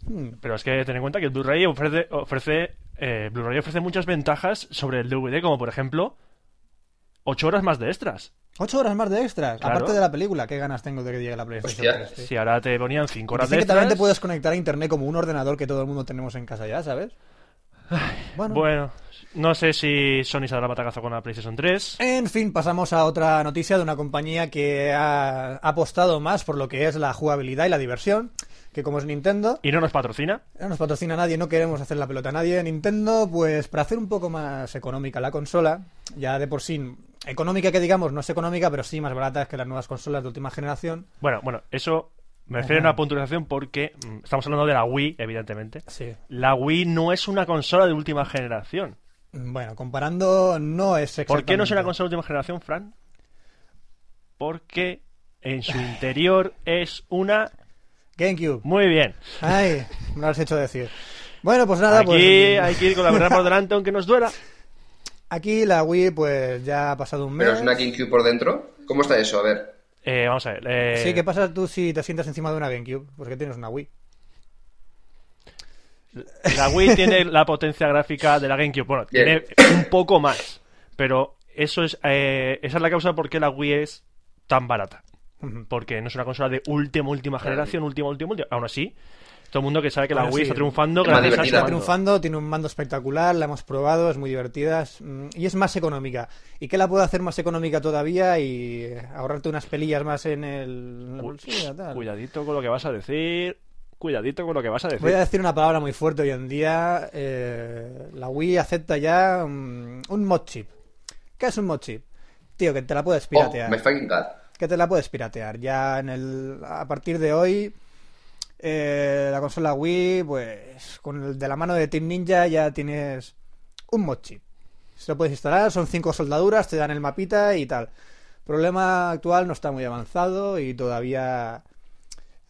Hmm, Pero es que ten en cuenta que el Blu-ray ofrece, ofrece eh, Blu-ray ofrece muchas ventajas sobre el DVD, como por ejemplo 8 horas más de extras. Ocho horas más de extras, Claro. aparte de la película. Qué ganas tengo de que llegue la PlayStation Hostia. 3. tío. Si ahora te ponían 5 horas de que también te extras. puedes conectar a internet como un ordenador que todo el mundo tenemos en casa ya, ¿sabes? Bueno. Bueno, no sé si Sony se dará batacazo con la PlayStation 3. En fin, pasamos a otra noticia de una compañía que ha apostado más por lo que es la jugabilidad y la diversión, que como es Nintendo, Y no nos patrocina. no nos patrocina nadie, no queremos hacer la pelota a nadie. Nintendo, pues para hacer un poco más económica la consola, ya de por sí, económica que digamos, no es económica, pero sí más barata que las nuevas consolas de última generación. Bueno, bueno, eso me refiero a una puntualización porque mm, estamos hablando de la Wii, evidentemente. Sí. La Wii no es una consola de última generación. Bueno, comparando, no es exactamente. ¿Por qué no es una consola de última generación, Fran? Porque en su interior es una... GameCube. Muy bien. Ay, me lo has hecho decir. Bueno, pues nada, Aquí pues hay que ir con la (laughs) verdad por delante aunque nos duela. Aquí la Wii pues ya ha pasado un mes. Pero es una GameCube por dentro. ¿Cómo está eso? A ver. Eh, vamos a ver. eh, Sí, ¿qué pasa tú si te sientas encima de una GameCube? Porque tienes una Wii. La Wii (laughs) tiene la potencia gráfica de la GameCube. Bueno, Bien. tiene un poco más. Pero eso es, eh, esa es la causa por qué la Wii es tan barata. Porque no es una consola de última, última generación, última, última, última. Aún así, todo el mundo que sabe que la Wii sí. está triunfando Es gracias a Está triunfando, tiene un mando espectacular, la hemos probado, es muy divertida es, mm, y es más económica. ¿Y qué la puede hacer más económica todavía y ahorrarte unas pelillas más en el en la Uy, bolsilla, tal? Cuidadito con lo que vas a decir. Cuidadito con lo que vas a decir. Voy a decir una palabra muy fuerte hoy en día. eh, la Wii acepta ya mm, un mod chip. ¿Qué es un mod chip? Tío, que te la puedes Oh, piratear. fucking god. que te la puedes piratear. Ya en el a partir de hoy eh, la consola Wii, pues con el de la mano de Team Ninja ya tienes un mod chip. Se lo puedes instalar, son cinco soldaduras, te dan el mapita y tal. Problema actual no está muy avanzado y todavía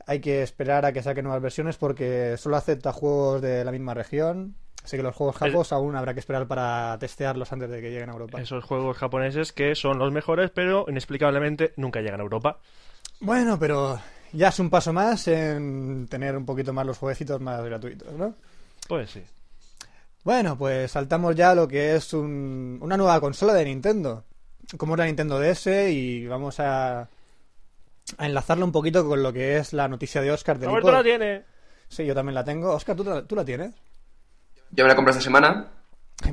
hay que esperar a que saquen nuevas versiones porque solo acepta juegos de la misma región. Así que los juegos japos aún habrá que esperar para testearlos antes de que lleguen a Europa. Esos juegos japoneses que son los mejores, pero inexplicablemente nunca llegan a Europa. Bueno, pero ya es un paso más en tener un poquito más los jueguecitos más gratuitos, ¿no? Pues sí. Bueno, pues saltamos ya a lo que es un- una nueva consola de Nintendo, como es la Nintendo DS, y vamos a, a enlazarlo un poquito con lo que es la noticia de Oscar del Roberto la tiene. Sí, yo también la tengo. Oscar, ¿tú, la- tú la tienes? Yo me la compré esta semana.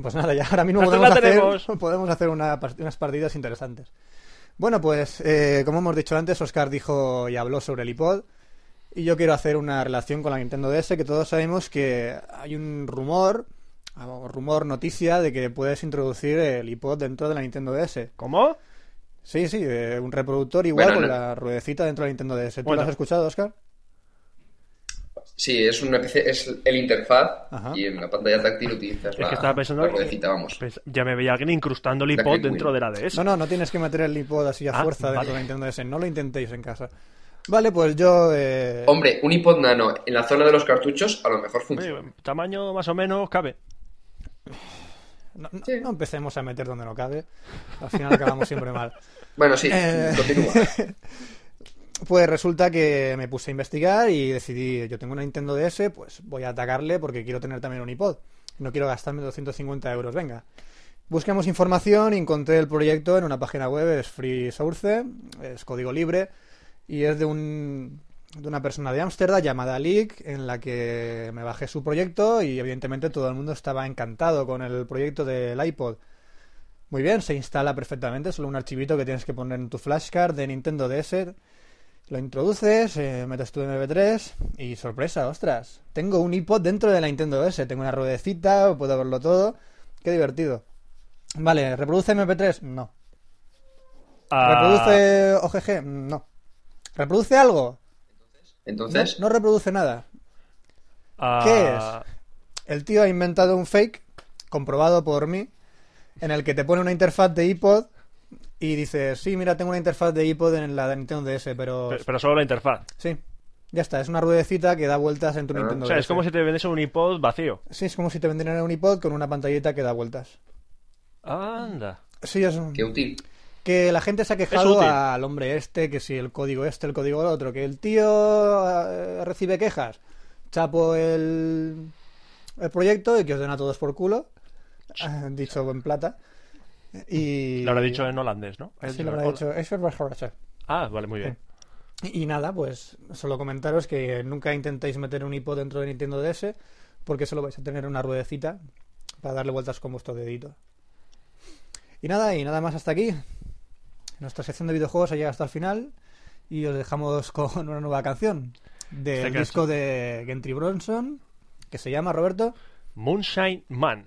Pues nada, ya ahora mismo podemos la hacer, (laughs) podemos hacer una unas partidas interesantes. Bueno, pues eh, como hemos dicho antes, Oscar dijo y habló sobre el iPod. Y yo quiero hacer una relación con la Nintendo DS, que todos sabemos que hay un rumor ah, rumor, noticia de que puedes introducir el iPod dentro de la Nintendo DS. ¿Cómo? Sí, sí, eh, un reproductor igual Bueno, con no- la ruedecita dentro de la Nintendo DS. ¿Tú Bueno. lo has escuchado, Oscar? Sí, es una PC, es el interfaz Ajá. y en la pantalla táctil utilizas Es la, que estaba pensando la ruedecita, vamos. Pues ya me veía alguien incrustando el iPod dentro de la DS. No, no, no tienes que meter el iPod así a Ah, fuerza dentro de la Nintendo DS. No lo intentéis en casa. Vale, pues yo... eh, Hombre, un iPod Nano en la zona de los cartuchos a lo mejor funciona. Oye, tamaño más o menos cabe. no, no- sí. no empecemos a meter donde no cabe. Al final acabamos siempre mal. Bueno, sí, Eh. continúa. (laughs) Pues resulta que me puse a investigar y decidí, yo tengo una Nintendo DS, pues voy a atacarle porque quiero tener también un iPod. No quiero gastarme 250 euros, venga. Buscamos información y encontré el proyecto en una página web, es free source, es código libre y es de un de una persona de Ámsterdam llamada Leak en la que me bajé su proyecto y evidentemente todo el mundo estaba encantado con el proyecto del iPod. Muy bien, se instala perfectamente, solo un archivito que tienes que poner en tu flashcard de Nintendo DS. Lo introduces, eh, metes tu MP3 y sorpresa, ostras. Tengo un iPod dentro de la Nintendo DS, tengo una ruedecita, puedo verlo todo. Qué divertido. Vale, ¿reproduce MP3? No. Ah, ¿Reproduce OGG? No. ¿Reproduce algo? No, Entonces, no reproduce nada. ah, ¿Qué El tío ha inventado un fake, comprobado por mí, en el que te pone una interfaz de iPod y dices, sí, mira, tengo una interfaz de iPod en la de Nintendo DS, pero... Pero, pero solo la interfaz. Sí, ya está, es una ruedecita que da vueltas en tu Ah. Nintendo O sea, DS. es como si te vendiese un iPod vacío. Sí, es como si te vendieran un iPod con una pantallita que da vueltas. Anda. Sí, es qué útil. que la gente se ha quejado al hombre este, que si el código este, el código el otro, que el tío eh, recibe quejas, chapo el, el proyecto y que os den a todos por culo, (laughs) dicho en plata. Y... Lo habrá dicho en holandés, ¿no? Sí, lo habrá dicho. Es. Ah, vale, muy bien. Y, y nada, pues solo comentaros que nunca intentéis meter un iPod dentro de Nintendo DS porque solo vais a tener una ruedecita para darle vueltas con vuestro dedito. Y nada, y nada más hasta aquí. Nuestra sección de videojuegos ha llegado hasta el final y os dejamos (laughs) con una nueva canción del Este disco de Gentry Bronson que se llama Roberto. Moonshine Man.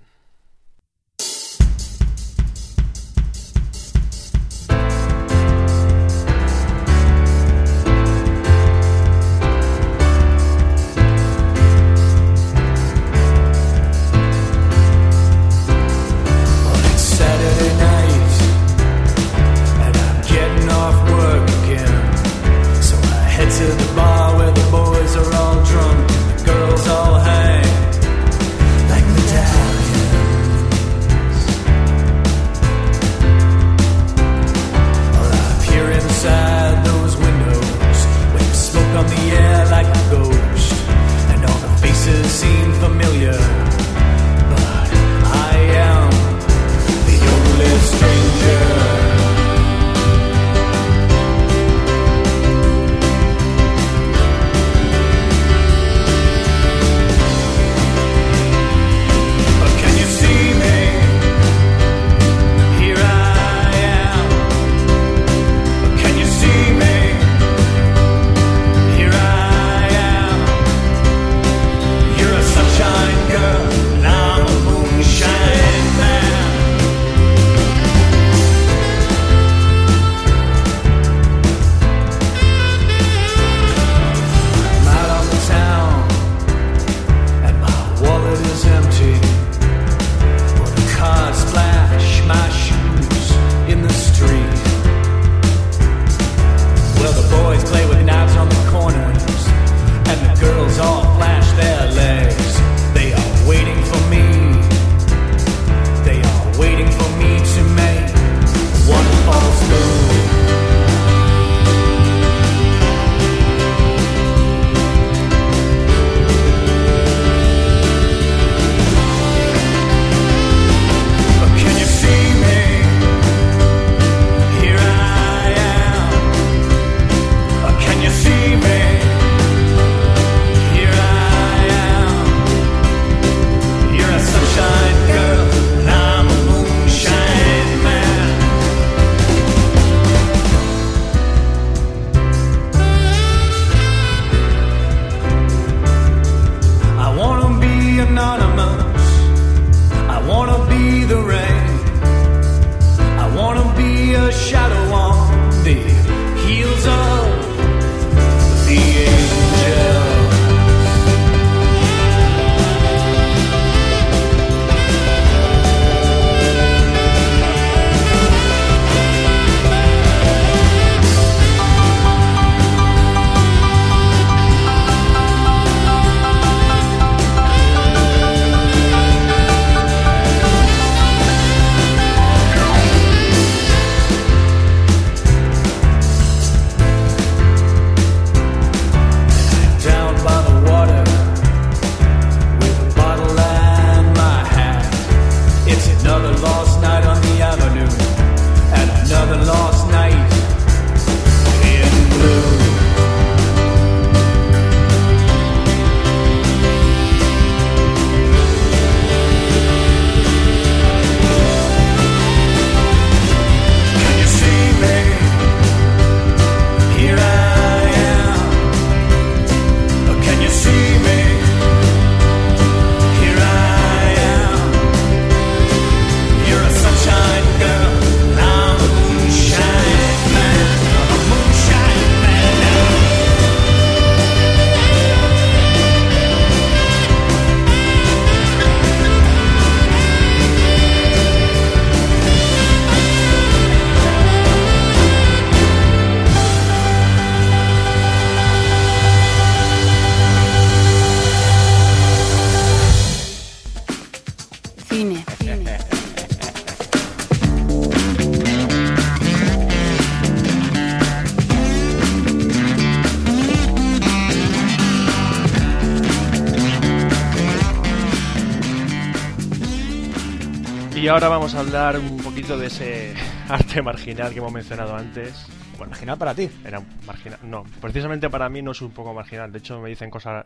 Vamos a hablar un poquito de ese (laughs) arte marginal que hemos mencionado antes. Bueno, Marginal para ti. era marginal. No, precisamente para mí no es un poco marginal. De hecho, me dicen cosas.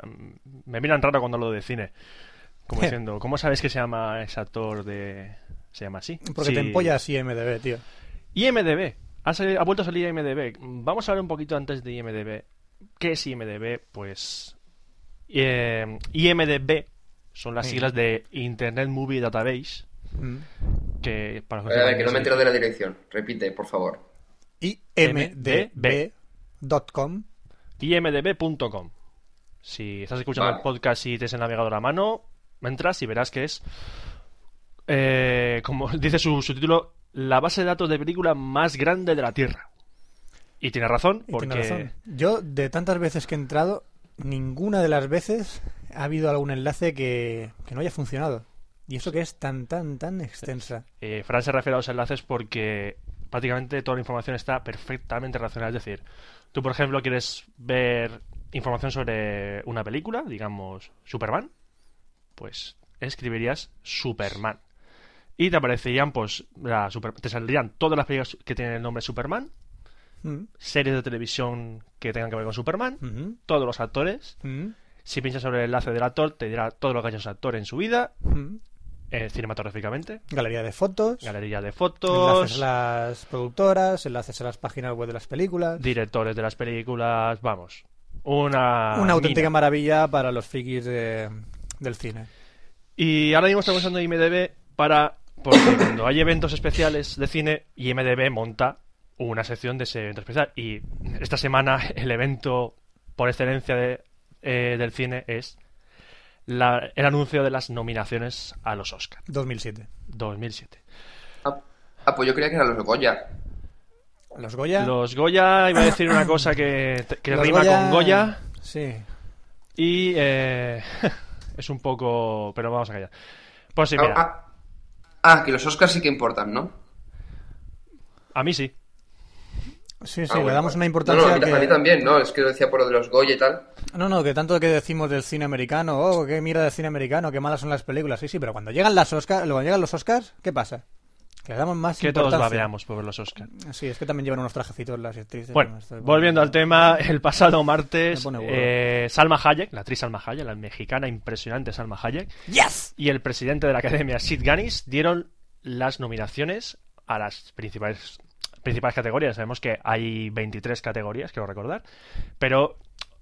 Me miran raro cuando hablo de cine. Como diciendo, ¿cómo sabes que se llama ese actor de. Se llama así? Porque Sí. te empollas IMDB, tío. IMDB. Ha, salido- ha vuelto a salir IMDB. Vamos a hablar un poquito antes de IMDB. ¿Qué es IMDB? Pues. eh, IMDB son las Sí. siglas de Internet Movie Database. Mm. Que para A ver, que no me enterado de la dirección. Repite, por favor. IMDB.com. imdb.com. Si estás escuchando Vale. el podcast y tienes el navegador a mano, entras y verás que es, eh, como (laughs) dice su, su título, la base de datos de película más grande de la Tierra. Y tiene razón, porque tiene razón. Yo, de tantas veces que he entrado, ninguna de las veces ha habido algún enlace que, que no haya funcionado. Y eso que es tan, tan, tan extensa. eh, Fran se refiere a los enlaces porque prácticamente toda la información está perfectamente relacionada. Es decir, tú, por ejemplo, quieres ver información sobre una película, digamos Superman, pues escribirías Superman. Y te aparecerían, pues, la super- te saldrían todas las películas que tienen el nombre Superman, Mm, series de televisión que tengan que ver con Superman, mhm, todos los actores. mm, Si pinchas sobre el enlace del actor, te dirá todo lo que ha hecho ese actor en su vida, mm. Eh, cinematográficamente, Galería de fotos. galería de Enlaces fotos, a las productoras, enlaces a las páginas web de las películas. directores de las películas, vamos. Una, Una auténtica mina. maravilla para los frikis de- del cine. Y ahora mismo estamos usando IMDB para. Porque (coughs) cuando hay eventos especiales de cine, IMDB monta una sección de ese evento especial. Y esta semana el evento por excelencia de, eh, del cine es la- el anuncio de las nominaciones a los Oscars 2007. 2007. Ah, ah, pues yo creía que eran los Goya. Los Goya. Los Goya, iba a decir una cosa que, que rima con Goya Sí. y eh, (laughs) es un poco... Pero vamos a callar. Pues sí, Ah, mira, ah, ah, que los Oscars sí que importan, ¿no? a mí sí. Sí, sí, Ah, le damos una importancia No, no, a mí, que... a mí también, ¿no? Es que lo decía por lo de los Goya y tal. No, no, que tanto que decimos del cine americano, oh, qué mierda de cine americano, qué malas son las películas. Sí, sí, pero cuando llegan las Oscars, cuando llegan los Oscars, ¿qué pasa? Que le damos más Que todos babeamos por ver los Oscars. Sí, es que también llevan unos trajecitos las actrices. Bueno, no estoy- volviendo al tema, el pasado martes, eh, Salma Hayek, la actriz Salma Hayek, la mexicana impresionante Salma Hayek, ¡Yes! y el presidente de la academia, Sid Ganis, dieron las nominaciones a las principales, principales categorías. Sabemos que hay 23 categorías, quiero recordar, pero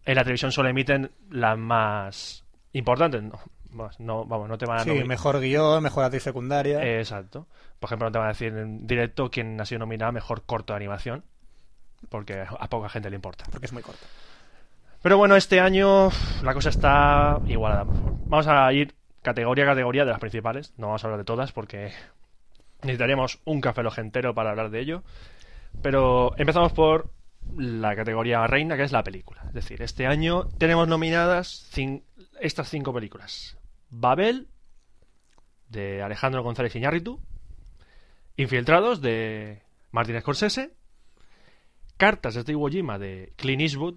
en la televisión solo emiten las más importantes. No, no, vamos, no te van a Sí, nomi- mejor guion, mejor actriz secundaria. Eh, Exacto. Por ejemplo, no te van a decir en directo quién ha sido nominada mejor corto de animación, porque a poca gente le importa. Porque es muy corto. Pero bueno, este año la cosa está igualada. Vamos a ir categoría a categoría de las principales. No vamos a hablar de todas porque necesitaríamos un café entero para hablar de ello. Pero empezamos por la categoría reina, que es la película. Es decir, este año tenemos nominadas cin- estas cinco películas. Babel, de Alejandro González Iñárritu. Infiltrados, de Martin Scorsese. Cartas de Iwo Jima, de Clint Eastwood.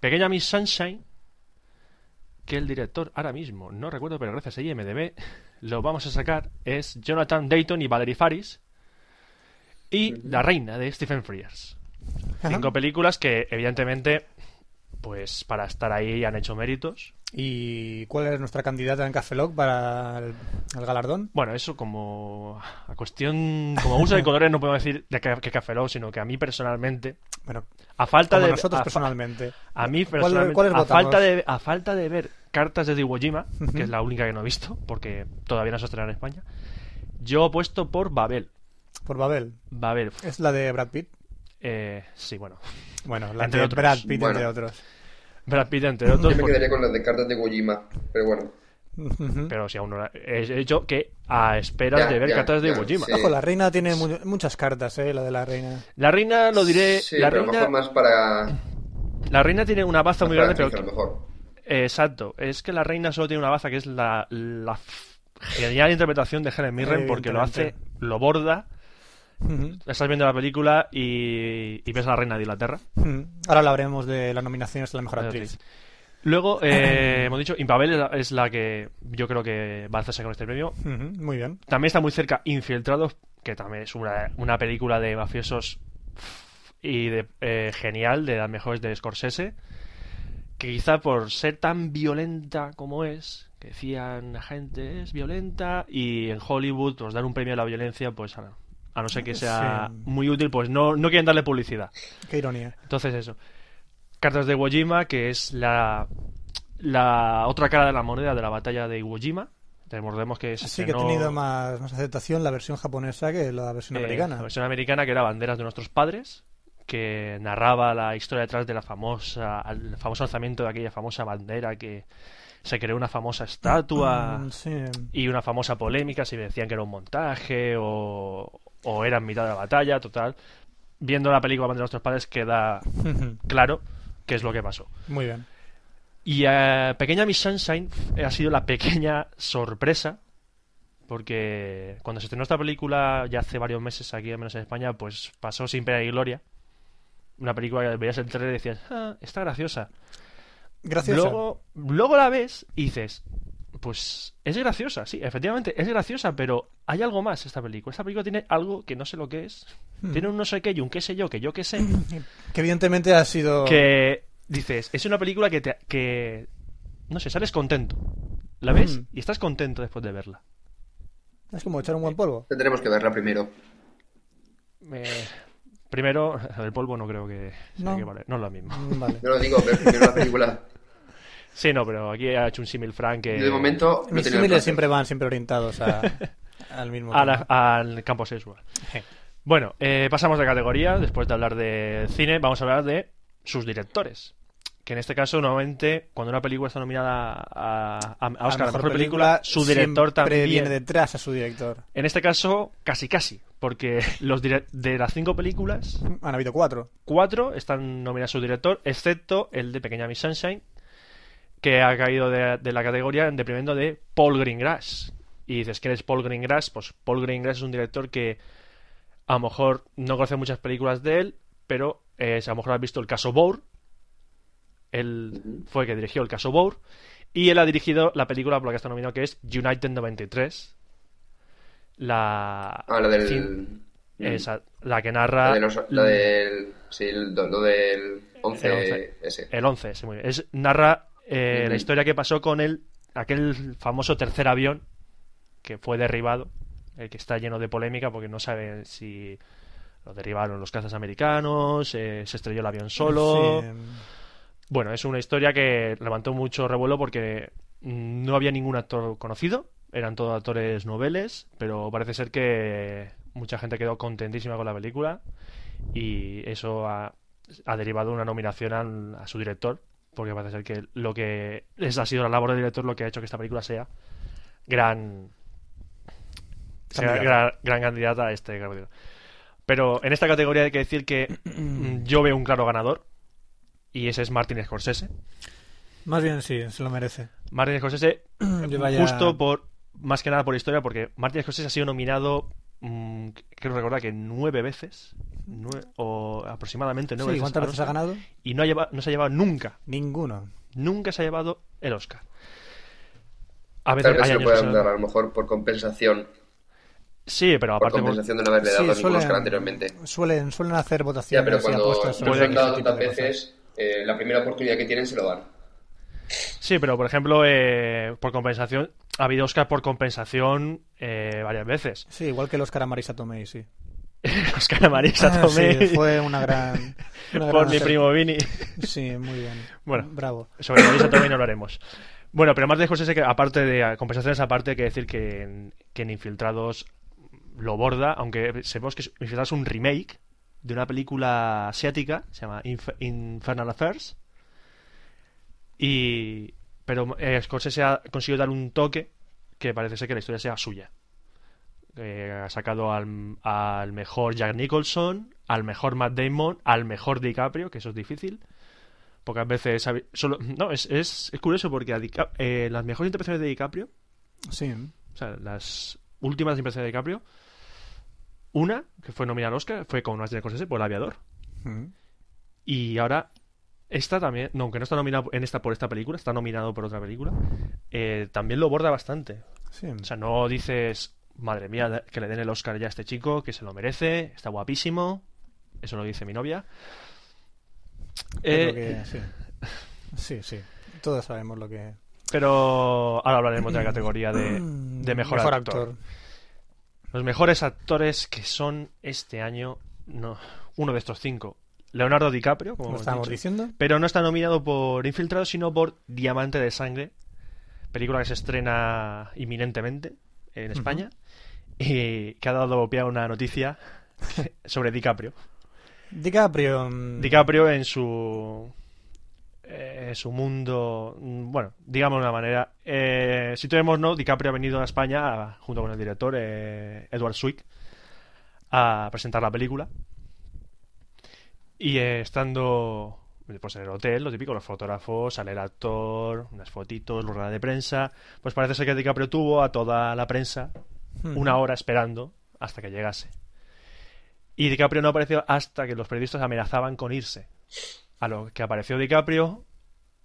Pequeña Miss Sunshine, que el director ahora mismo, no recuerdo, pero gracias a IMDB, (laughs) lo vamos a sacar, es Jonathan Dayton y Valerie Faris. Y La Reina de Stephen Frears. Cinco películas que, evidentemente, pues para estar ahí han hecho méritos. ¿Y cuál es nuestra candidata en Café Lock para el, el galardón? Bueno, eso como a cuestión, como uso de (laughs) colores no puedo decir de Café Lock, sino que a mí personalmente, Bueno, a falta como de... nosotros a personalmente. A mí, ¿Cuál- personalmente, cuáles a, votamos? falta de, a falta de ver cartas de Iwo Jima, Ujú. que es la única que no he visto, porque todavía no se estrena en España, yo he puesto por Babel. Por Babel. Babel, Es la de Brad Pitt. eh, sí, bueno. Bueno, la Entre de otros. Brad Pitt, Bueno. entre otros. Brad Pitt, entre Yo otros, me por- quedaría con las de cartas de Gojima. Pero bueno. Pero si aún no la- He dicho que a esperas Ya, de ver ya, cartas de ya, Iwo Jima. sí. Ojo, la reina tiene mu- muchas cartas, eh, la de la reina. La reina, lo diré, Sí, la pero a lo reina, mejor más para. la reina tiene una baza muy grande, pero mejor. Eh, Exacto, es que la reina solo tiene una baza que es la, genial interpretación de Helen Mirren porque lo hace, lo borda. Ujú. Estás viendo la película y, y ves a la reina de Inglaterra. Ujú. Ahora hablaremos de las nominaciones a la mejor actriz. Luego, eh, hemos dicho, Impabel es la, es la que yo creo que va a hacerse con este premio. Muy bien. También está muy cerca Infiltrados, que también es una, una película de mafiosos y de, eh, genial, de las mejores de Scorsese, que quizá por ser tan violenta como es, que decían la gente es violenta, y en Hollywood pues dar un premio a la violencia, pues a, a no ser que sea Sí. muy útil, pues no, no quieren darle publicidad. Qué ironía. Entonces eso. Cartas de Iwo Jima, que es la, la otra cara de la moneda de la batalla de Iwo Jima. Recordemos que se Sí que ha tenido más, más aceptación la versión japonesa que la versión eh, americana. La versión americana que era Banderas de nuestros padres, que narraba la historia detrás de la famosa, el famoso lanzamiento de aquella famosa bandera que se creó una famosa estatua Mm, sí. y una famosa polémica si decían que era un montaje o, o era en mitad de la batalla, total. Viendo la película de nuestros padres queda (laughs) claro qué es lo que pasó. Muy bien. Y eh, Pequeña Miss Sunshine ha sido la pequeña sorpresa, porque cuando se estrenó esta película, ya hace varios meses aquí, al menos en España, pues pasó sin pena y gloria. Una película que veías el trailer y decías, ah, está graciosa. Graciosa. Luego, luego la ves y dices, pues es graciosa, sí, efectivamente es graciosa, pero hay algo más esta película. Esta película tiene algo que no sé lo que es. Hmm. Tiene un no sé qué y un qué sé yo, que yo qué sé. (clears throat) Que evidentemente ha sido... que dices, es una película que te, que no sé, sales contento. La ves Mm. y estás contento después de verla. Es como echar un buen polvo. Tendremos que verla primero. Eh, primero, el polvo no creo que No. que vale, no es lo mismo. Vale. Yo lo digo, primero la película. Sí, no, pero aquí ha hecho un símil Frank que De momento, no Mis símiles siempre van siempre orientados a, (laughs) al mismo a la- al campo sexual. Bueno, eh, pasamos de categoría. Después de hablar de cine, vamos a hablar de sus directores. Que en este caso, nuevamente, cuando una película está nominada a, a- a Oscar a mejor película, su director siempre también. viene detrás a su director. En este caso, casi casi, porque (laughs) los dire- de las cinco películas, Han habido cuatro. cuatro están nominadas a su director, excepto el de Pequeña Miss Sunshine, que ha caído de, de la categoría en deprimiendo de Paul Greengrass. Y dices, ¿quién es Paul Greengrass? Pues Paul Greengrass es un director que a lo mejor no conoce muchas películas de él, pero eh, a lo mejor has visto el caso Bourne. Él fue el que dirigió el caso Bourne. Y él ha dirigido la película por la que está nominado, que es United 93. La, Ah, la del... cin- Mm. esa, la que narra La, de los- la del... Sí, el- lo del 11 El 11. ese. El 11, sí, muy bien. Es, narra eh, la historia que pasó con el, aquel famoso tercer avión que fue derribado, el que está lleno de polémica porque no saben si lo derribaron los cazas americanos, eh, se estrelló el avión solo. Sí. Bueno, es una historia que levantó mucho revuelo porque no había ningún actor conocido, eran todos actores noveles, pero parece ser que mucha gente quedó contentísima con la película y eso ha, ha derivado una nominación al- a, su director, porque parece ser que lo que es, ha sido la labor del director lo que ha hecho que esta película sea gran sea gran, gran candidata a este categoría. Pero en esta categoría hay que decir que (clears throat) yo veo un claro ganador y ese es Martin Scorsese. Más bien sí, se lo merece. Martin Scorsese, (clears throat) justo por, más que nada por historia, porque Martin Scorsese ha sido nominado, mm, creo recordar que nueve veces, nue- o aproximadamente nueve Sí, veces. ¿cuántas veces ha ganado? Y no, ha lleva- no se ha llevado nunca, Ninguno. nunca se ha llevado el Oscar. A veces Tal vez hay se lo puedan dar a lo mejor por compensación. Sí, pero Por aparte por- compensación de no haberle Sí, dado ningún suelen, Oscar anteriormente. Suelen, suelen hacer Ya, votaciones pero y cuando se han dado tantas veces, eh, la primera oportunidad que tienen se lo dan. Sí, pero por ejemplo, eh, por compensación, ha habido Oscar por compensación eh, varias veces. Sí, igual que el Oscar a Marisa Tomei, sí. (laughs) Oscar a Marisa Ah, Tomei, sí, fue una gran... una (laughs) por mi primo Vini. Sí, muy bien. Bueno. Bravo. Sobre Marisa Tomei no lo haremos. Bueno, pero Martin Scorsese, que aparte de compensaciones, aparte, hay que decir que en, que en Infiltrados lo borda, aunque sabemos que Infiltrados es un remake de una película asiática, se llama Inf- Infernal Affairs. Y. Pero eh, Scorsese ha conseguido dar un toque que parece ser que la historia sea suya. Eh, ha sacado al, al mejor Jack Nicholson, al mejor Matt Damon, al mejor DiCaprio, que eso es difícil. Pocas veces. Solo, no, es, es, es curioso porque Dica- eh, las mejores interpretaciones de DiCaprio, Sí. o sea, las últimas interpretaciones de DiCaprio, una que fue nominada al Oscar fue con Martin Scorsese por El Aviador. Mm. Y ahora Esta también, no, aunque no está nominado en esta por esta película, está nominado por otra película, eh, también lo borda bastante. Sí. O sea, no dices, madre mía, que le den el Oscar ya a este chico, que se lo merece, está guapísimo. Eso lo dice mi novia. Eh, que sí. Sí, sí. Todos sabemos lo que. pero ahora hablaremos de la categoría de, de (clears throat) mejor, actor. Los mejores actores que son este año, no, uno de estos cinco. Leonardo DiCaprio, como estábamos diciendo. pero no está nominado por Infiltrado, sino por Diamante de Sangre, película que se estrena inminentemente en España y que ha dado pie a una noticia (laughs) sobre DiCaprio. DiCaprio. mm, DiCaprio en su eh, su mundo mm, bueno digamos de una manera eh, si tenemos no DiCaprio ha venido a España a- junto con el director eh, Edward Swick a presentar la película y estando pues en el hotel lo típico los fotógrafos sale el actor unas fotitos rueda de prensa pues parece ser que DiCaprio tuvo a toda la prensa una hora esperando hasta que llegase. Y DiCaprio no apareció hasta que los periodistas amenazaban con irse. A lo que apareció DiCaprio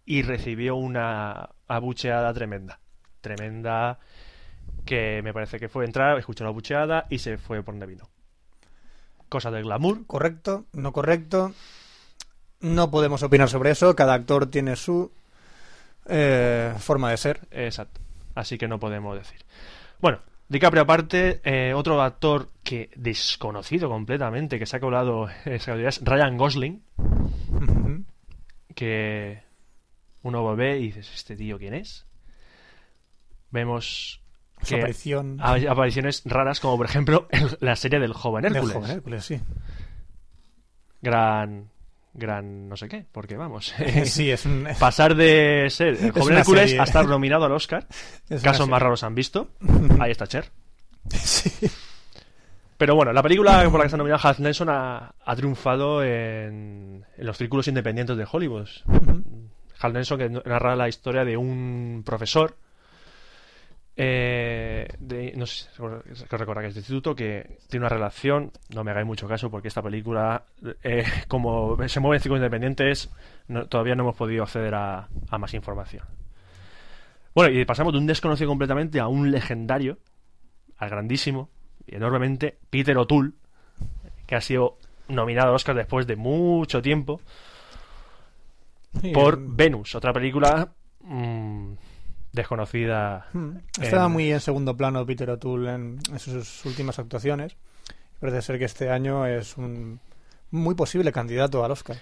y recibió una abucheada tremenda. Tremenda que me parece que fue entrar, escuchó la abucheada y se fue por donde vino. Cosa del glamour. Correcto, no correcto. No podemos opinar sobre eso. Cada actor tiene su eh, forma de ser. Exacto. Así que no podemos decir. Bueno, DiCaprio aparte, eh, otro actor que desconocido completamente, que se ha colado categoría es Ryan Gosling. Que uno ve y dices, ¿este tío quién es? Vemos Su que aparición. apariciones raras, como por ejemplo el- la serie del joven Hércules. joven Hércules, sí. Gran, gran no sé qué, porque vamos. (laughs) sí, es un. (laughs) Pasar de ser el joven Hércules serie. a estar nominado al Oscar. (laughs) es Casos más raros han visto. Ahí está Cher. Sí. Pero bueno, la película por la que está nominada Hal Nelson ha, ha triunfado en, en los círculos independientes de Hollywood. Hal Nelson que narra la historia de un profesor eh, de, no sé si recordáis de instituto que tiene una relación, no me hagáis mucho caso porque esta película, eh, como se mueve en círculos independientes, no- todavía no hemos podido acceder a, a más información. Bueno, y pasamos de un desconocido completamente a un legendario, al grandísimo y enormemente Peter O'Toole, que ha sido nominado al Oscar después de mucho tiempo por mm, Venus, otra película mm, desconocida. mm. Estaba en- muy en segundo plano Peter O'Toole en, en sus últimas actuaciones. Parece ser que este año es un muy posible candidato al Oscar.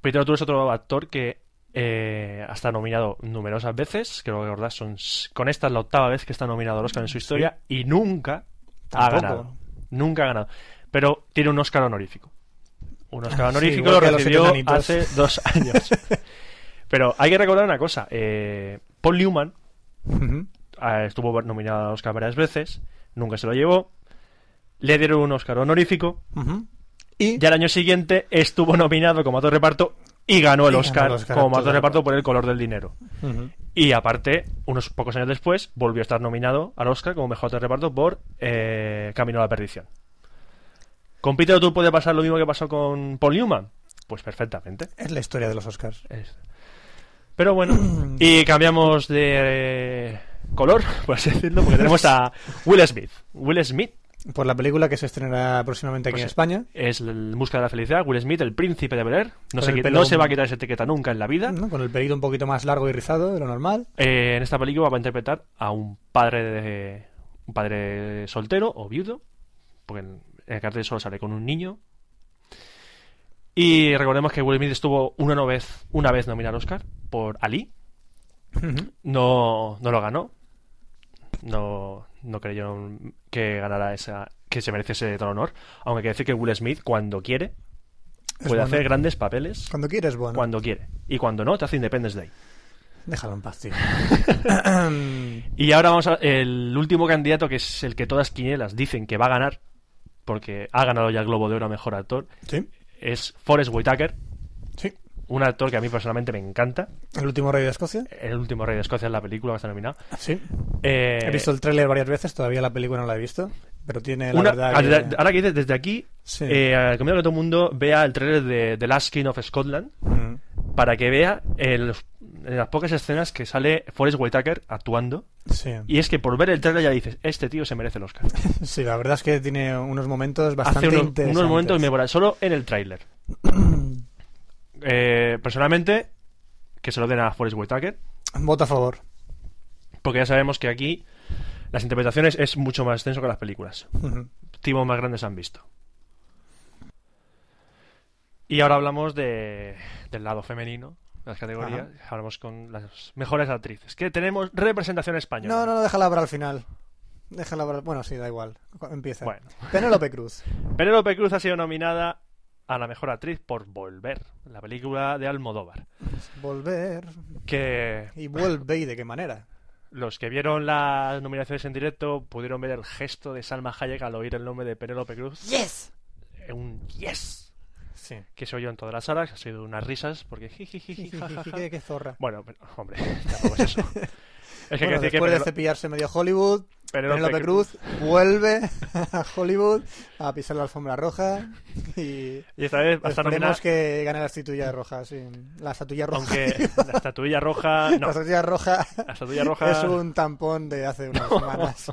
Peter O'Toole es otro actor que eh, ha estado nominado numerosas veces, creo que recordar, son con esta es la octava vez que está nominado al Oscar en su historia y nunca ha ganado. Nunca ha ganado. Pero tiene un Oscar honorífico. Un Oscar Ah, sí, honorífico igual lo recibió hace dos (laughs) años. Pero hay que recordar una cosa. eh, Paul Newman eh, estuvo nominado al Oscar varias veces, nunca se lo llevó. Le dieron un Oscar honorífico. Y y al año siguiente estuvo nominado como actor reparto y ganó el Y ganó Oscar, el Oscar como actor reparto por El color del dinero. Y aparte, unos pocos años después, volvió a estar nominado al Oscar como mejor actor reparto por eh, Camino a la perdición. ¿Con Peter O'Toole puede pasar lo mismo que pasó con Paul Newman? Pues perfectamente. es la historia de los Oscars. Es- Pero bueno, (clears throat) y cambiamos de eh, color, (laughs) por así decirlo, porque tenemos a Will Smith. Will Smith Por la película que se estrenará próximamente aquí Pues en sí. España. es el Busca de la Felicidad. Will Smith, el príncipe de Bel Air. No, se, no va a quitar esa etiqueta nunca en la vida. ¿no? Con el pelito un poquito más largo y rizado de lo normal. Eh, en esta película va a interpretar a un padre de un padre soltero o viudo, porque en el cartel solo sale con un niño. Y recordemos que Will Smith estuvo una vez, una vez nominado al Oscar por Ali. No, no lo ganó. No, no creyeron que ganara esa, que se mereciese tal honor. Aunque hay que decir que Will Smith, cuando quiere, Es puede bueno. hacer grandes papeles. Cuando quieres, bueno. Cuando quiere. Y cuando no, te hace Independence Day. Déjalo en paz, tío. (laughs) Y ahora vamos a el último candidato, que es el que todas quinielas dicen que va a ganar, porque ha ganado ya el Globo de Oro a Mejor Actor, sí, es Forrest Whitaker, sí. un actor que a mí personalmente me encanta. El último rey de Escocia. El último rey de Escocia es la película que está nominada. Sí. Eh, He visto el tráiler varias veces, todavía la película no la he visto. Pero tiene la una- verdad ah, que... Ahora que dices, desde aquí, Sí. eh, recomiendo que todo el mundo vea el trailer de The Last King of Scotland, Mm. para que vea en, los- en las pocas escenas que sale Forrest Whitaker actuando. Sí. Y es que por ver el trailer ya dices, este tío se merece el Oscar. (laughs) sí, la verdad es que tiene unos momentos bastante Hace unos, interesantes. unos momentos memorables, solo en el tráiler. (clears throat) Eh, personalmente, que se lo den a Forrest Whitaker, Voto a favor. porque ya sabemos que aquí las interpretaciones es mucho más extenso que las películas. Ujú. Timos más grandes han visto. Y ahora hablamos de, del lado femenino de las categorías. Hablamos con las mejores actrices. Que tenemos representación española. No, no, no, déjala para el final. Déjala para... Bueno, sí, da igual. Empieza. Bueno. Penélope Cruz. (laughs) Penélope Cruz ha sido nominada a la mejor actriz por Volver, la película de Almodóvar. Volver. Que Y vuelve y de qué manera. Los que vieron las nominaciones en directo pudieron ver el gesto de Salma Hayek al oír el nombre de Penélope Cruz. ¡Yes! Eh, Un yes. Sí. Que se oyó en todas las salas. Ha sido unas risas porque (laughs) jajaja. qué zorra. Bueno, pero, hombre, tampoco es eso. (laughs) Es que Bueno, decir que después de Penelo- cepillarse medio Hollywood, Penélope Cruz vuelve (laughs) a Hollywood a pisar la alfombra roja y Y esta vez va a estar nominada, que gane la estatuilla roja, sí. La estatuilla roja. aunque la (laughs) estatuilla roja... No, La estatuilla roja la estatuilla roja... es un tampón de hace unas (laughs) semanas.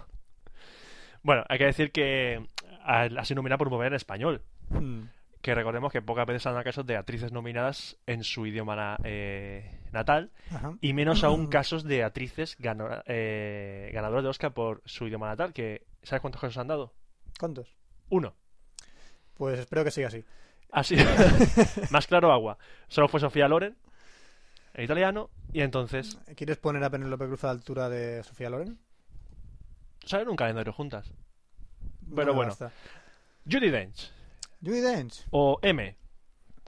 Bueno, hay que decir que ha sido nominada por mover en español. Mm. Que recordemos que pocas veces han dado casos de actrices nominadas en su idioma eh, natal. Ajá. Y menos aún (clears throat) casos de actrices eh, ganadoras de Oscar por su idioma natal. Que ¿Sabes cuántos casos han dado? ¿Cuántos? Uno. Pues espero que siga así. Así, (laughs) más claro agua. Solo fue Sofía Loren, en italiano, y entonces ¿Quieres poner a Penélope Cruz a la altura de Sofía Loren? salen un calendario juntas. Pero bueno. basta. Judy Dench, Judy Dench. o M,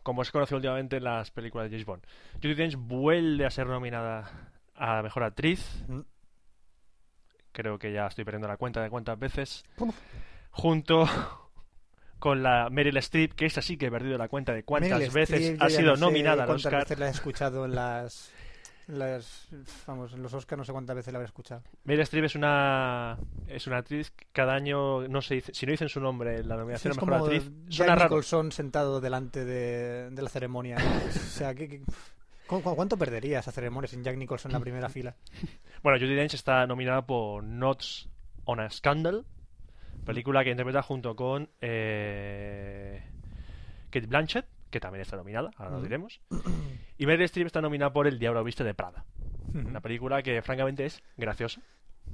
como se conoce últimamente en las películas de James Bond. Judy Dench vuelve a ser nominada a la mejor actriz. Mm. Creo que ya estoy perdiendo la cuenta de cuántas veces. Uf. Junto con la Meryl Streep, que esa sí que he perdido la cuenta de cuántas Meryl veces Streep, ha sido no sé nominada al cuántas Oscar. veces la he escuchado en las, las- Vamos, en los Oscars no sé cuántas veces la habré escuchado. Meryl Streep es una es una actriz que cada año no se dice si no dicen su nombre en la nominación es a mejor como actriz Jack suena raro Nicholson sentado delante de, de la ceremonia. o sea, ¿qué- qué- cu- cu- ¿cuánto perdería esa ceremonia sin Jack Nicholson en la primera (laughs) fila? bueno Judy Dench está nominada por Notes on a Scandal película que interpreta junto con eh, Kate Blanchett que también está nominada ahora Mm. diremos (clears throat) y Meryl Streep está nominada por El Diablo Viste de Prada una película que francamente es graciosa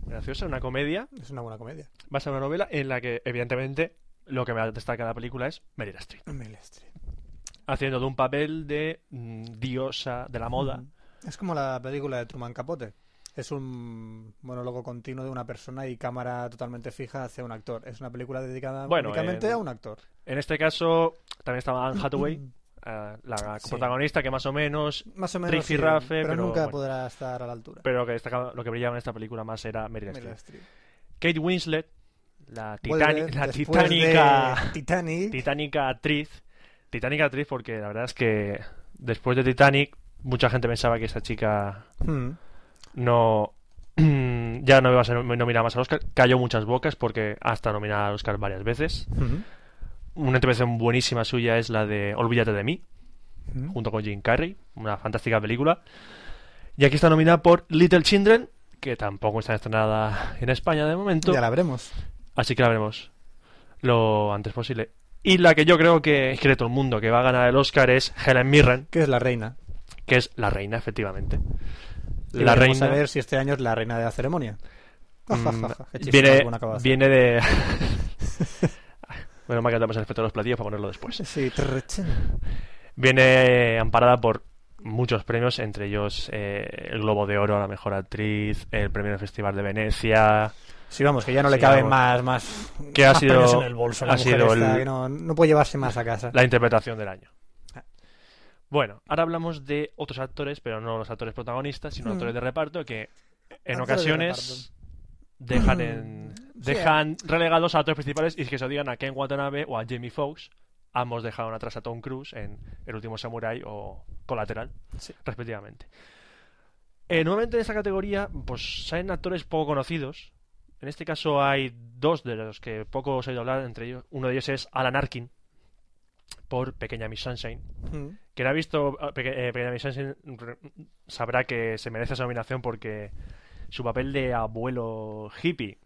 graciosa una comedia Es una buena comedia. basada en una novela en la que evidentemente lo que me destaca de la película es Meryl Streep Meryl Streep. haciendo de un papel de mm, diosa de la moda. Es como la película de Truman Capote. Es un monólogo continuo de una persona y cámara totalmente fija hacia un actor. Es una película dedicada Bueno, únicamente en- a un actor. En este caso también estaba Anne Hathaway, (laughs) eh, la Sí. protagonista que más o menos, Más o menos. Sí, Rafe, pero, pero nunca bueno. podrá estar a la altura. pero que destacaba- lo que brillaba en esta película más era Meryl Meryl Streep. Kate Winslet, la, titani- la titánica, (laughs) Titanic. titánica actriz, titánica actriz porque la verdad es que después de Titanic mucha gente pensaba que esa chica Mm. No (clears throat) ya no iba a ser nominada más al Oscar. Cayó muchas bocas porque ha estado nominada al Oscar varias veces. Ujú. Una intervención buenísima suya es la de Olvídate de mí, junto con Jim Carrey, una fantástica película. Y aquí está nominada por Little Children, que tampoco está estrenada en España de momento, Ya la veremos. así que la veremos lo antes posible. Y la que yo creo que quiere todo el mundo que va a ganar el Oscar es Helen Mirren, Que es la reina. que es la reina, efectivamente. Y La reina a ver si este año es la reina de la ceremonia. mm, (laughs) viene, viene de... (laughs) bueno, me ha quedado más el efecto de los platillos para ponerlo después. Sí. Viene amparada por muchos premios, entre ellos eh, el Globo de Oro a la mejor actriz, el premio del Festival de Venecia. Sí, vamos, que ya no le Sí, caben vamos. más, más, Que ha más sido- en el bolso. Ha sido esta, el- que no, no puede llevarse más a casa. La interpretación del año. Bueno, ahora hablamos de otros actores, pero no los actores protagonistas, sino Mm. actores de reparto que en de ocasiones dejan en, Mm, dejan relegados a actores principales y que se lo digan a Ken Watanabe o a Jamie Foxx. Ambos dejaron atrás a Tom Cruise en El último Samurai o Colateral, Sí. respectivamente. Eh, nuevamente en esta categoría, pues salen actores poco conocidos. En este caso hay dos de los que poco os he oído hablar, entre ellos, uno de ellos es Alan Arkin, por Pequeña Miss Sunshine. Mm. Quien ha visto eh, Peque- eh, Pequeña Miss Sunshine sabrá que se merece esa nominación porque su papel de abuelo hippie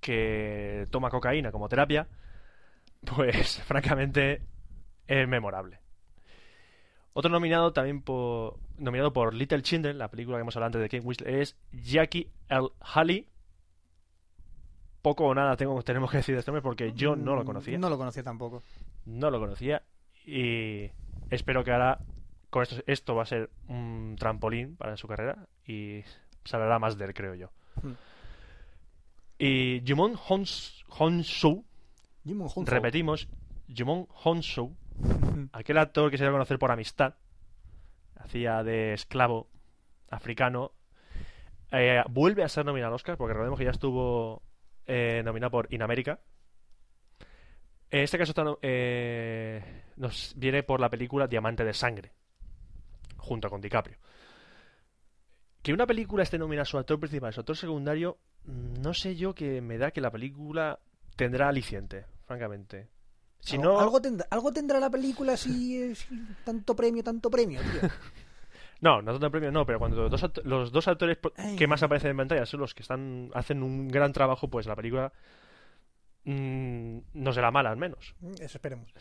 que toma cocaína como terapia, pues (laughs) francamente es memorable. Otro nominado también por nominado por Little Children, la película que hemos hablado antes de Kate Winslet, es Jackie L. Halley. Poco o nada tengo, tenemos que decir de este hombre porque yo no lo conocía. No lo conocía tampoco. No lo conocía y espero que ahora con esto, esto va a ser un trampolín para su carrera y se hablará más de él, creo yo. Hmm. Y Jumon Hons- repetimos, Jumon Honshu, Mm. aquel actor que se dio a conocer por amistad, hacía de esclavo africano, eh, vuelve a ser nominado al Oscar, porque recordemos que ya estuvo eh, nominado por In America. En este caso está eh, nos viene por la película Diamante de Sangre, junto con DiCaprio. Que una película esté nominada a su actor principal, su actor secundario, mm, no sé yo que me da que la película tendrá aliciente, francamente. Si algo, no, algo tendrá, algo tendrá la película si, si tanto premio, tanto premio, tío. (laughs) No, no tanto premio, no, pero cuando los dos, los dos actores que más aparecen en pantalla son los que están hacen un gran trabajo, pues la película mm, no será mala al menos. Eso esperemos.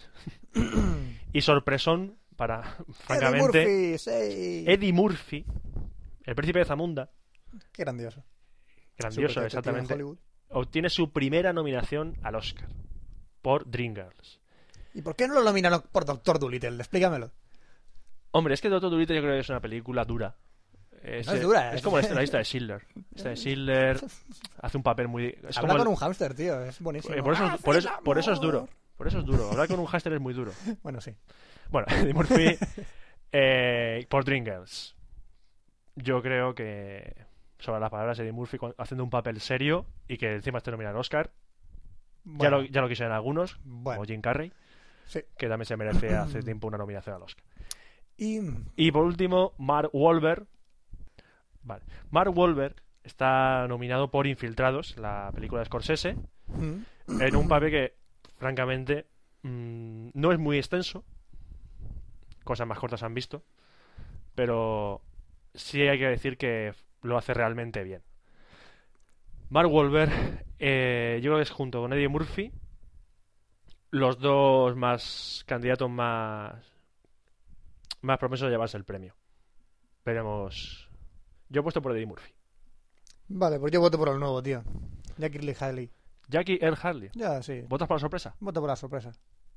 (clears throat) Y sorpresón para, Eddie francamente, Murphy, sí. Eddie Murphy, el príncipe de Zamunda, Qué grandioso. grandioso, exactamente, obtiene su primera nominación al Oscar por Dreamgirls. ¿Y por qué no lo nominaron por Doctor Dolittle? Explícamelo. Hombre, es que Doctor Dolittle yo creo que es una película dura. Es, No es eh, dura, es es- como la la lista de Schindler. Esta de Schindler hace un papel muy... Es Habla como con el- un hámster, tío. Es buenísimo. Eh, por, eso, ¡Haz por, eso, por eso es duro. Por eso es duro. Hablar con un hámster es muy duro. (laughs) Bueno, sí. Bueno, (laughs) Eddie Murphy eh, por Dreamgirls. Yo creo que sobre las palabras de Eddie Murphy haciendo un papel serio y que encima esté nominado al Oscar. Ya, lo, ya lo quisieron algunos, Bueno. como Jim Carrey, sí. que también se merece hace (clears throat) tiempo una nominación al Oscar. Y Y por último, Mark Wahlberg. Vale. Mark Wahlberg está nominado por Infiltrados, la película de Scorsese, mm, en un papel que, francamente, mm, no es muy extenso. Cosas más cortas han visto. Pero sí hay que decir que lo hace realmente bien. Mark Wahlberg, eh, yo creo que es junto con Eddie Murphy los dos más candidatos más más propensos a llevarse el premio. Veremos. Yo he puesto por Eddie Murphy. Vale, pues yo voto por el nuevo, tío. Jackie Lee Haley. Jackie Earl Harley. Ya, sí. ¿Votas por la sorpresa? Voto por la sorpresa.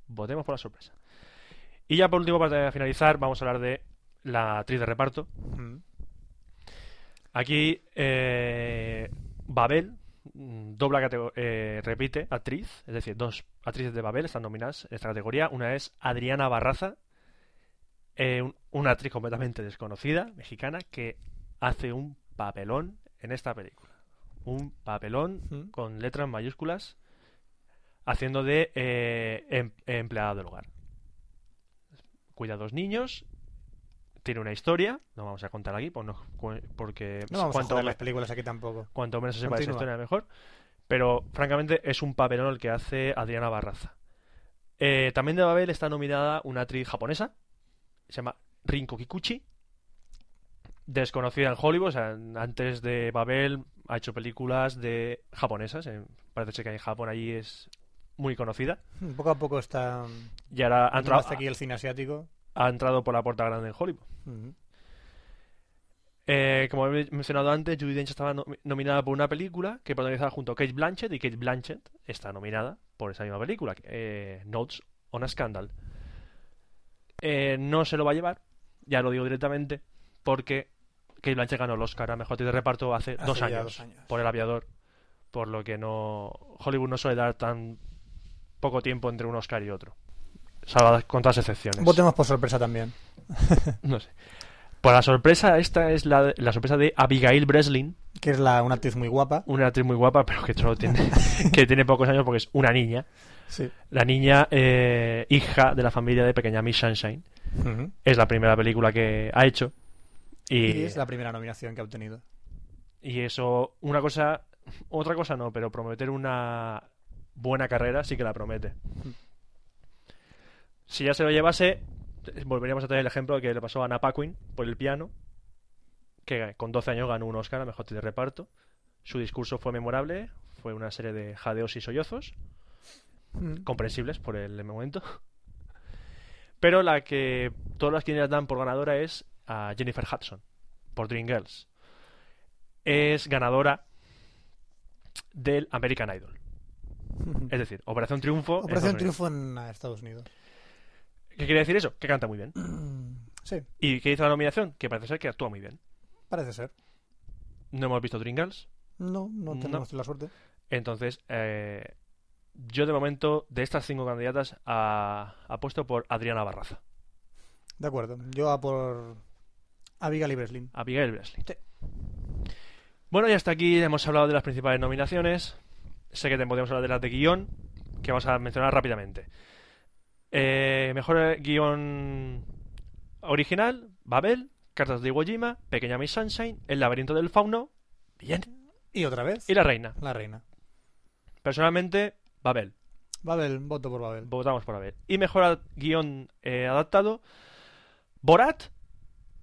Votemos por la sorpresa. Y ya por último, para finalizar, vamos a hablar de la actriz de reparto. Mm. Aquí, eh, Babel, mm, dobla eh, repite actriz, es decir, dos actrices de Babel están nominadas en esta categoría. Una es Adriana Barraza, eh, un- una actriz completamente desconocida, mexicana, que hace un papelón en esta película. Un papelón Mm. con letras mayúsculas, haciendo de eh, em- empleada del hogar. Cuida a dos niños, tiene una historia, no vamos a contar aquí por no- porque No vamos a cuanto, me- las películas aquí tampoco. cuanto menos se sepa esa historia mejor. Pero francamente es un papelón el que hace Adriana Barraza. Eh, también de Babel está nominada una actriz japonesa, se llama Rinko Kikuchi, desconocida en Hollywood, o sea, antes de Babel ha hecho películas de japonesas, eh, parece ser que en Japón allí es muy conocida. Mm, Poco a poco está. Y ahora ha entrado, hasta aquí el cine asiático. ha entrado por la puerta grande en Hollywood. Mm. Eh, como he mencionado antes, Judi Dench estaba no- nominada por una película que protagonizaba junto a Kate Blanchett y Kate Blanchett está nominada por esa misma película, eh, Notes on a Scandal. No se lo va a llevar, ya lo digo directamente, porque Kate Blanchett ganó el Oscar a Mejor Actriz de Reparto hace, Hace dos, años, dos años. por El Aviador, por lo que no Hollywood no suele dar tan poco tiempo entre un Oscar y otro. Salvo con todas excepciones. Votemos por sorpresa también. (laughs) No sé. Por la sorpresa, esta es la, la sorpresa de Abigail Breslin, Que es la, una actriz muy guapa. una actriz muy guapa, pero que solo tiene, (laughs) que tiene pocos años porque es una niña. Sí. La niña, eh, hija de la familia de Pequeña Miss Sunshine. Es la primera película que ha hecho. Y Y, es la primera nominación que ha obtenido. y eso, una cosa, otra cosa no, pero prometer una buena carrera sí que la promete. Si ya se lo llevase, volveríamos a tener el ejemplo que le pasó a Anna Paquin por el piano, que con 12 años ganó un Oscar a Mejor de Reparto. Su discurso fue memorable, fue una serie de jadeos y sollozos, Mm. comprensibles por el momento. Pero la que todas las quinielas dan por ganadora es a Jennifer Hudson, por Dreamgirls. Es ganadora del American Idol. (laughs) Es decir, Operación Triunfo. en Operación Unidos. Triunfo en Estados Unidos. ¿Qué quiere decir eso? Que canta muy bien. (clears throat) Sí, ¿Y qué hizo la nominación? Que parece ser que actúa muy bien. parece ser. No hemos visto Dreamgirls. No, no No. tenemos la suerte. Entonces, eh, yo de momento, de estas cinco candidatas, apuesto por Adriana Barraza. De acuerdo. Yo a por Abigail Breslin. Abigail Breslin. Sí. Bueno, y hasta aquí hemos hablado de las principales nominaciones. Sé que podemos hablar de las de guion, que vamos a mencionar rápidamente. Eh, mejor guion original, Babel, Cartas de Iwo Jima, Pequeña Miss Sunshine, El laberinto del fauno, bien, Y otra vez, y La reina. la reina. Personalmente, Babel. Babel, voto por Babel. Votamos por Babel. Y mejor guion eh, adaptado, Borat.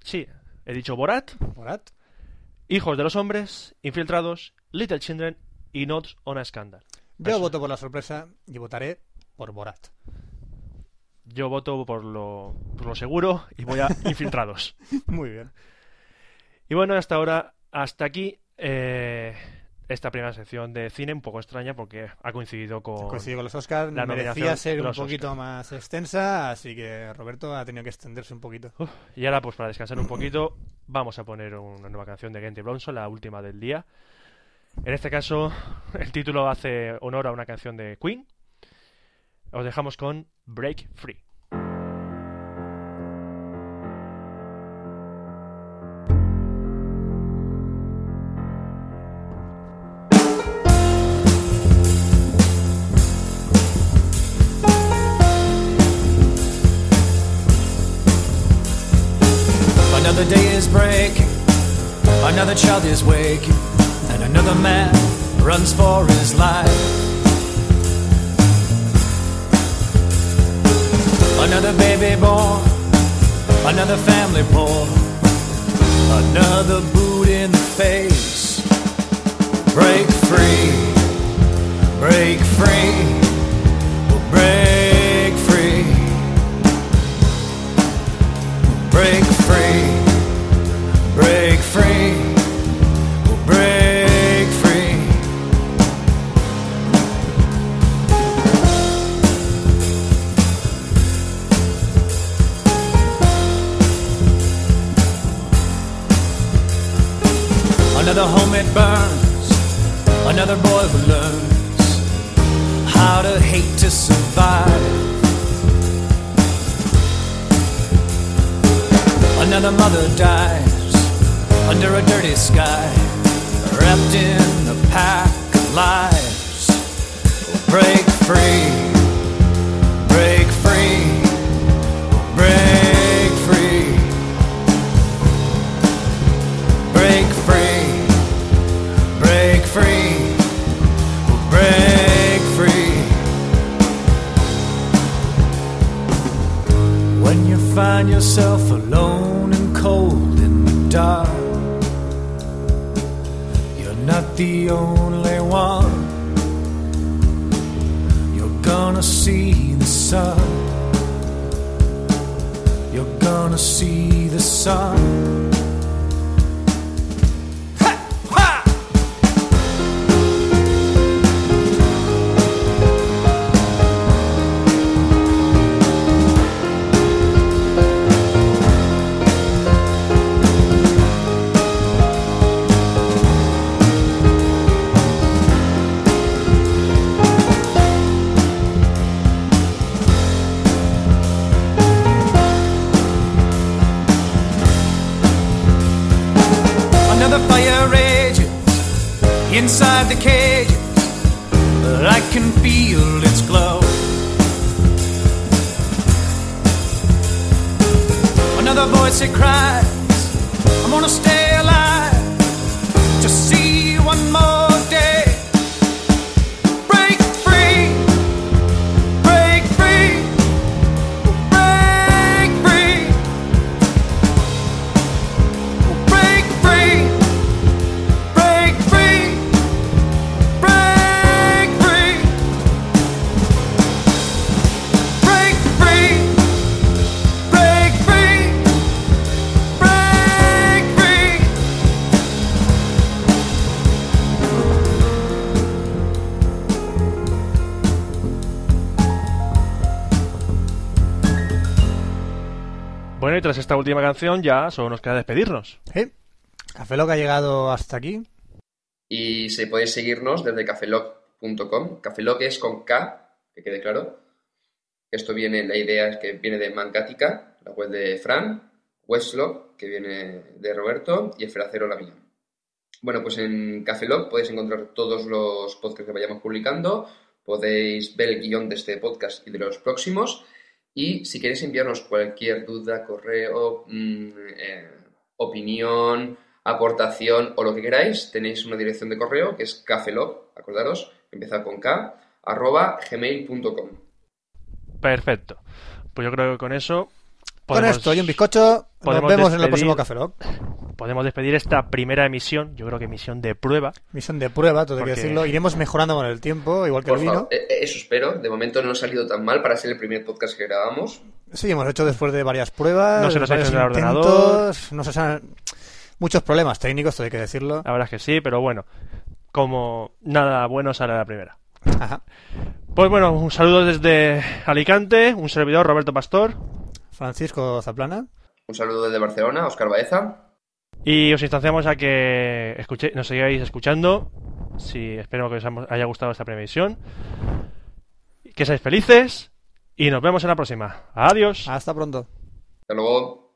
Sí, he dicho Borat. Borat. Hijos de los hombres, Infiltrados, Little Children y Notes on a Scandal. Yo Eso. voto por la sorpresa y votaré por Borat. Yo voto por lo, por lo seguro y voy a (laughs) Infiltrados. Muy bien. Y bueno, hasta ahora, hasta aquí eh, esta primera sección de cine, un poco extraña porque ha coincidido con... Coincido con los Oscars. la Merecía ser un poquito más extensa, así que Roberto ha tenido que extenderse un poquito. Uf, y ahora, pues para descansar un poquito, vamos a poner una nueva canción de Genty Bronson, la última del día. En este caso, el título hace honor a una canción de Queen. Os dejamos con Break Free. Child is waking, and another man runs for his life. Another baby born, another family born, another boot in the face. Break free, break free, break free. Break free, Another mother dies under a dirty sky, wrapped in a pack of lies. Break free, Another fire rages inside the cages, I can feel its glow. Another voice it cries, I'm gonna stay alive to see Bueno, y tras esta última canción ya solo nos queda despedirnos. ¿Eh? Café Lock ha llegado hasta aquí. Y se podéis seguirnos desde cafelog.com. Cafelog es con K, que quede claro. Esto viene, la idea es que viene de Mangática, la web de Fran, Westlog, que viene de Roberto, y Esferacero, la mía. Bueno, pues en Cafelog podéis encontrar todos los podcasts que vayamos publicando, podéis ver el guion de este podcast y de los próximos, y si queréis enviarnos cualquier duda, correo, mm, eh, opinión, aportación o lo que queráis, tenéis una dirección de correo que es cafelog, acordaros, empieza con K, arroba gmail.com. Perfecto. Pues yo creo que con eso Con podemos, esto y un bizcocho, nos vemos en el próximo Café Lock. podemos despedir esta primera emisión, yo creo que emisión de prueba. Misión de prueba, todo hay que decirlo. Iremos mejorando con el tiempo, igual que Por el vino. favor, eh, eh, eso espero. De momento no ha salido tan mal para ser el primer podcast que grabamos. Sí, hemos hecho después de varias pruebas, No se nos ha hecho en el intentos, no se han... Muchos problemas técnicos, todo hay que decirlo. La verdad es que sí, pero bueno, como nada bueno sale a la primera. Ajá. Pues bueno, un saludo desde Alicante, un servidor Roberto Pastor, Francisco Zaplana. Un saludo desde Barcelona, Oscar Baeza. y os instanciamos a que escuche, nos sigáis escuchando. Si espero que os haya gustado esta previsión. Que seáis felices y nos vemos en la próxima. Adiós. Hasta pronto. Hasta luego.